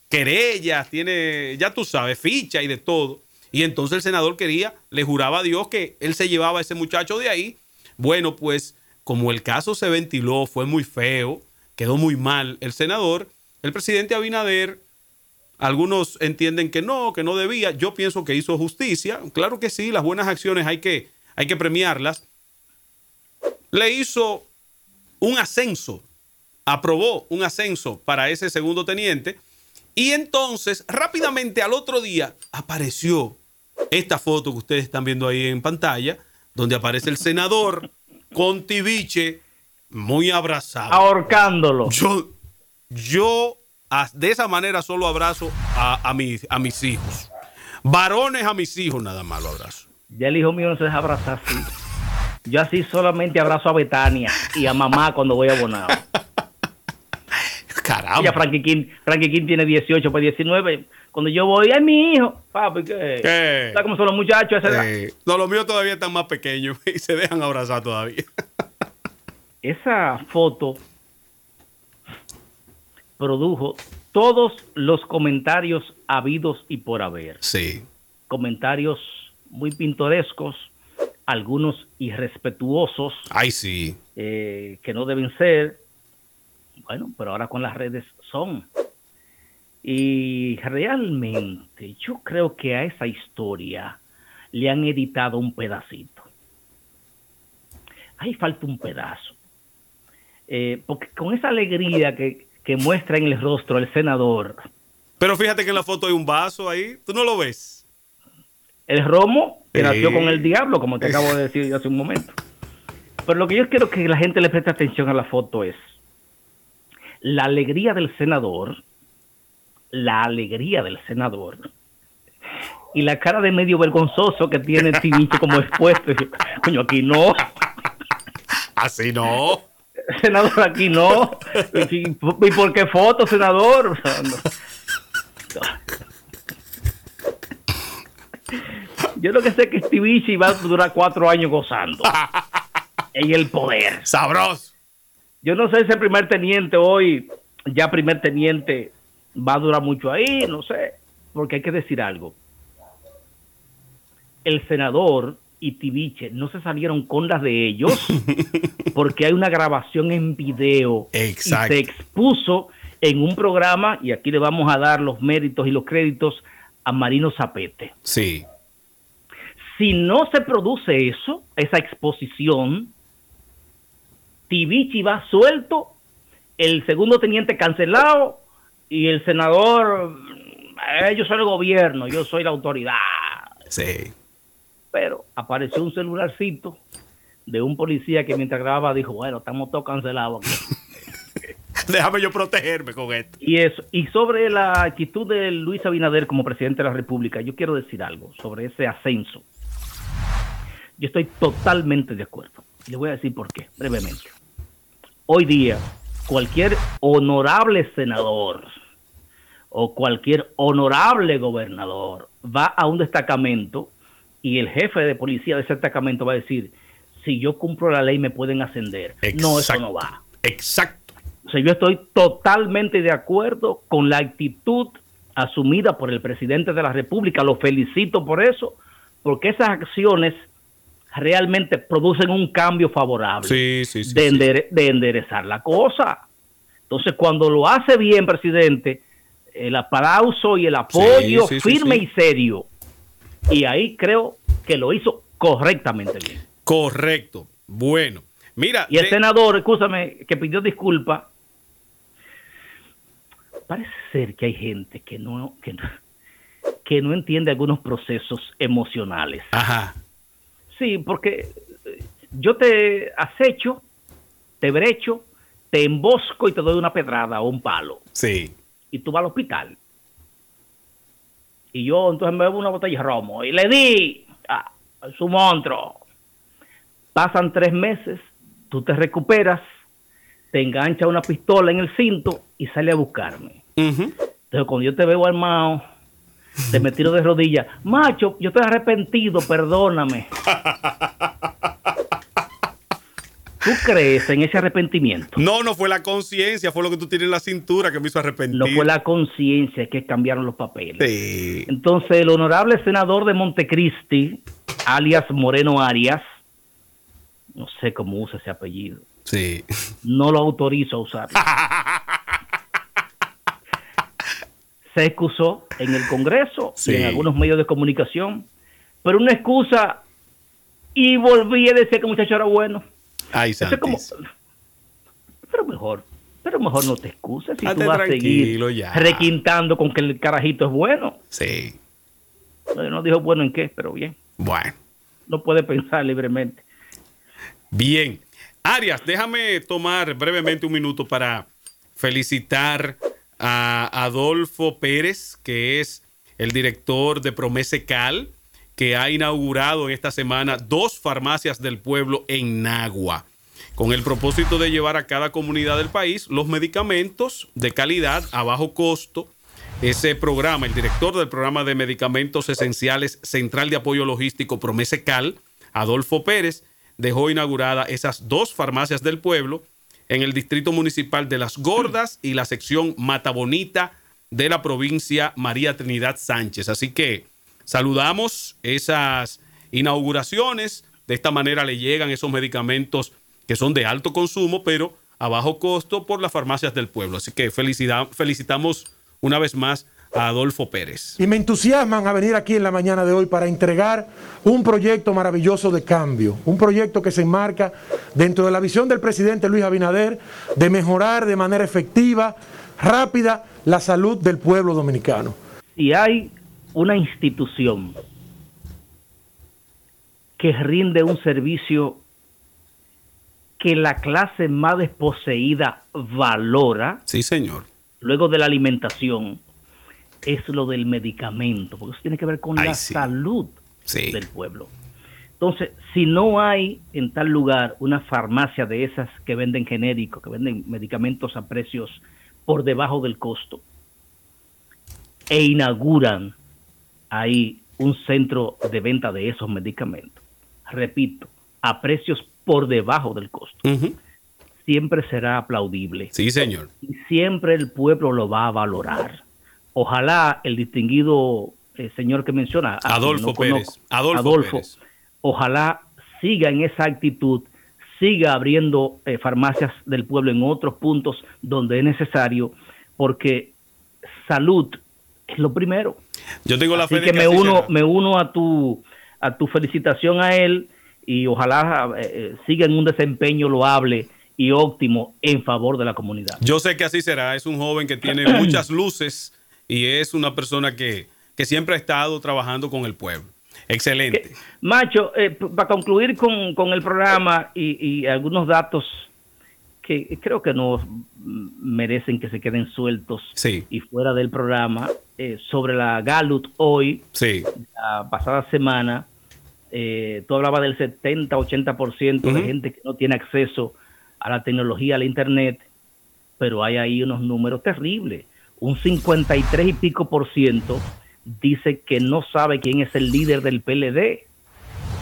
querellas, tiene, ya tú sabes, ficha y de todo. Y entonces el senador quería, le juraba a Dios que él se llevaba a ese muchacho de ahí. Bueno, pues como el caso se ventiló, fue muy feo, quedó muy mal el senador, el presidente Abinader, algunos entienden que no, que no debía, yo pienso que hizo justicia, claro que sí, las buenas acciones hay que, hay que premiarlas. Le hizo un ascenso aprobó un ascenso para ese segundo teniente Y entonces, rápidamente al otro día, apareció esta foto que ustedes están viendo ahí en pantalla, donde aparece el senador con Tibiche muy abrazado. Ahorcándolo. Yo, yo de esa manera solo abrazo a, a, a mis hijos. Varones a mis hijos nada más lo abrazo. Ya el hijo mío no se deja abrazar así. Yo así solamente abrazo a Betania y a mamá cuando voy a Bonao. Caramba. Ya Frankie King, Frankie King tiene 18 para 19. Cuando yo voy, ay, mi hijo, papi, ¿qué? ¿Qué? ¿Sabes cómo son los muchachos? Esa Eh, no, los míos todavía están más pequeños y se dejan abrazar todavía. Esa foto produjo todos los comentarios habidos y por haber. Sí. Comentarios muy pintorescos, algunos irrespetuosos, Ay, sí. eh, que no deben ser. Bueno, pero ahora con las redes son. Y realmente yo creo que a esa historia le han editado un pedacito. Ahí falta un pedazo. Eh, porque con esa alegría que, que muestra en el rostro el senador, Pero fíjate que en la foto hay un vaso ahí. ¿Tú no lo ves? el romo que nació con el diablo, como te acabo de decir hace un momento. Pero lo que yo quiero que la gente le preste atención a la foto es la alegría del senador, la alegría del senador y la cara de medio vergonzoso que tiene Tinicho como expuesto. Coño, aquí no, Así no. senador, aquí no. ¿Y, por qué foto, senador? No. Yo lo que sé es que Stevie va a durar cuatro años gozando en el poder. Sabroso. Yo no sé si el primer teniente hoy, ya primer teniente, va a durar mucho ahí, no sé, porque hay que decir algo. El senador y Tibiche no se salieron con las de ellos porque hay una grabación en video Exacto. y se expuso en un programa y aquí le vamos a dar los méritos y los créditos a Marino Zapete. Sí. Si no se produce eso, esa exposición, Tibichi va suelto, el segundo teniente cancelado y el senador, eh, yo soy el gobierno, yo soy la autoridad. Sí. Pero apareció un celularcito de un policía que mientras grababa dijo, bueno, estamos todos cancelados aquí. Déjame yo protegerme con esto. Y eso, y sobre la actitud de Luis Abinader como presidente de la República, yo quiero decir algo sobre ese ascenso. Yo estoy totalmente de acuerdo. Y le voy a decir por qué, brevemente. Hoy día, cualquier honorable senador o cualquier honorable gobernador va a un destacamento y el jefe de policía de ese destacamento va a decir, si yo cumplo la ley me pueden ascender. No, eso no va. Exacto. O sea, yo estoy totalmente de acuerdo con la actitud asumida por el presidente de la República. Lo felicito por eso, porque esas acciones realmente producen un cambio favorable Sí, sí, sí. de, endere- de enderezar la cosa. Entonces, cuando lo hace bien, presidente, el aplauso y el apoyo firme y serio. Y ahí creo que lo hizo correctamente bien. Correcto. Bueno. Mira. Y el de- senador, escúchame, que pidió disculpa. Parece ser que hay gente que no, que no, que no entiende algunos procesos emocionales. Ajá. Sí, porque eh, yo te acecho, te brecho, te embosco y te doy una pedrada o un palo. Sí. Y tú vas al hospital. Y yo entonces me bebo una botella de romo y le di a su monstruo. Pasan tres meses, tú te recuperas, te engancha una pistola en el cinto y sale a buscarme. Entonces cuando yo te veo armado, te me tiro de rodillas. Macho, yo estoy arrepentido, perdóname. ¿Tú crees en ese arrepentimiento? No, no fue la conciencia, fue lo que tú tienes en la cintura que me hizo arrepentir. No fue la conciencia que cambiaron los papeles. Sí. Entonces, el honorable senador de Montecristi, alias Moreno Arias, no sé cómo usa ese apellido, Sí. no lo autorizo a usar. Se excusó en el Congreso Sí. y en algunos medios de comunicación, pero una excusa y volví a decir que el muchacho era bueno. Ay, Eso es como, pero mejor, Pero mejor no te excuses si tú vas a seguir requintando con que el carajito es bueno. Sí. No dijo bueno en qué, pero bien. Bueno. No puede pensar libremente. Bien. Arias, déjame tomar brevemente un minuto para felicitar a Adolfo Pérez, que es el director de Promese Cal, que ha inaugurado en esta semana dos farmacias del pueblo en Nagua, con el propósito de llevar a cada comunidad del país los medicamentos de calidad a bajo costo. Ese programa, el director del programa de medicamentos esenciales Central de Apoyo Logístico Promese Cal, Adolfo Pérez, dejó inaugurada esas dos farmacias del pueblo en el distrito municipal de Las Gordas y la sección Mata Bonita de la provincia María Trinidad Sánchez. Así que saludamos esas inauguraciones. De esta manera le llegan esos medicamentos que son de alto consumo, pero a bajo costo por las farmacias del pueblo. Así que felicitamos una vez más a Adolfo Pérez. Y me entusiasman a venir aquí en la mañana de hoy para entregar un proyecto maravilloso de cambio, un proyecto que se enmarca dentro de la visión del presidente Luis Abinader de mejorar de manera efectiva, rápida, la salud del pueblo dominicano. Y hay una institución que rinde un servicio que la clase más desposeída valora. Sí, señor. Luego de la alimentación es lo del medicamento, porque eso tiene que ver con la salud del pueblo. Entonces, si no hay en tal lugar una farmacia de esas que venden genéricos, que venden medicamentos a precios por debajo del costo, e inauguran ahí un centro de venta de esos medicamentos, repito, a precios por debajo del costo, siempre será aplaudible. Sí, señor. Y siempre el pueblo lo va a valorar ojalá el distinguido eh, señor que menciona, Adolfo Pérez, Adolfo, ojalá siga en esa actitud, siga abriendo eh, farmacias del pueblo en otros puntos donde es necesario, porque salud es lo primero. Yo tengo la fe de que, me uno, me uno a tu a tu felicitación a él y ojalá eh, siga en un desempeño loable y óptimo en favor de la comunidad. Yo sé que así será, es un joven que tiene muchas luces y es una persona que, siempre ha estado trabajando con el pueblo. Excelente. Macho, eh, para concluir con, el programa y, algunos datos que creo que no merecen que se queden sueltos y fuera del programa, eh, sobre la Galut hoy, sí. la pasada semana, eh, tú hablabas del 70-80% de gente que no tiene acceso a la tecnología, al Internet, pero hay ahí unos números terribles un 53 y pico por ciento dice que no sabe quién es el líder del PLD.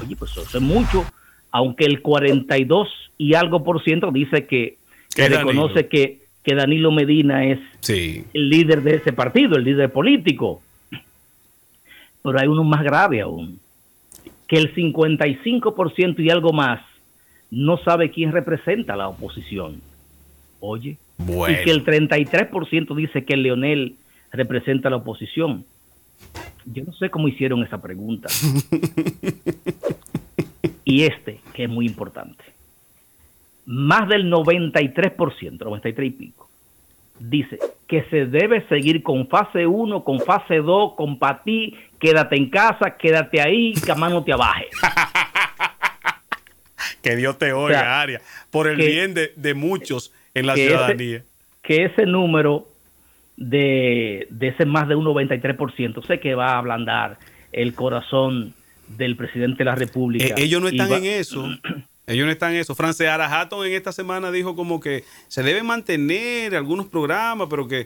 Oye, pues eso es mucho, aunque el 42 y algo por ciento dice que, reconoce que, que, Danilo Medina es el líder de ese partido, el líder político. Pero hay uno más grave aún, que el 55% y algo más no sabe quién representa a la oposición. Oye, y que el 33% dice que Leonel representa la oposición. Yo no sé cómo hicieron esa pregunta. y este, que es muy importante. Más del 93%, 93 y pico, dice que se debe seguir con fase 1, con fase 2, con patí, quédate en casa, quédate ahí, que a mano te abaje. que Dios te oiga, Aria, por el bien de, de muchos en la ciudadanía. que ese número de, ese más de un 93%, sé que va a ablandar el corazón del presidente de la República. Eh, ellos no están en eso. Ellos no están en eso. Frances Arajato en esta semana dijo como que se debe mantener algunos programas, pero que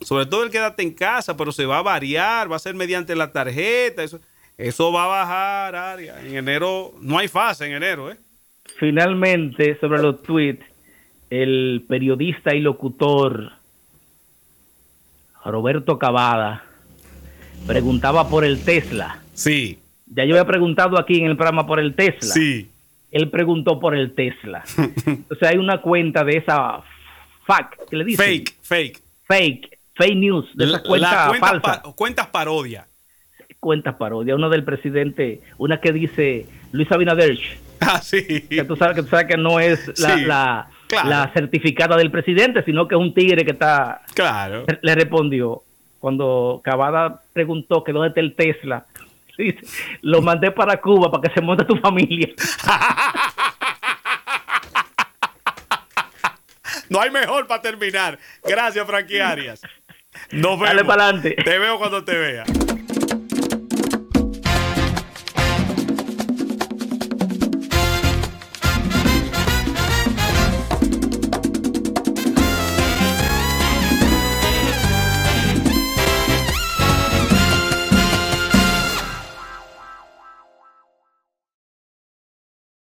sobre todo el quédate en casa, pero se va a variar, va a ser mediante la tarjeta. Eso, eso va a bajar, área. En enero no hay fase en enero, ¿eh? Finalmente, sobre los tweets, el periodista y locutor Roberto Cavada preguntaba por el Tesla. Sí. Ya yo había preguntado aquí en el programa por el Tesla. Sí. Él preguntó por el Tesla. Entonces hay una cuenta de esa fact, ¿qué le dice? Fake, fake. Fake, fake news, de esa cuenta cuentas parodia. Cuentas parodia. Una del presidente, una que dice Luis Abinader. Ah, sí. Que tú sabes que, tú sabes que no es la la certificada del presidente, sino que es un tigre que está... Claro. Le respondió cuando Cavada preguntó que dónde está el Tesla. lo mandé para Cuba para que se monte tu familia. no hay mejor para terminar. Gracias, Frankie Arias. Nos vemos. Dale para adelante. Te veo cuando te vea.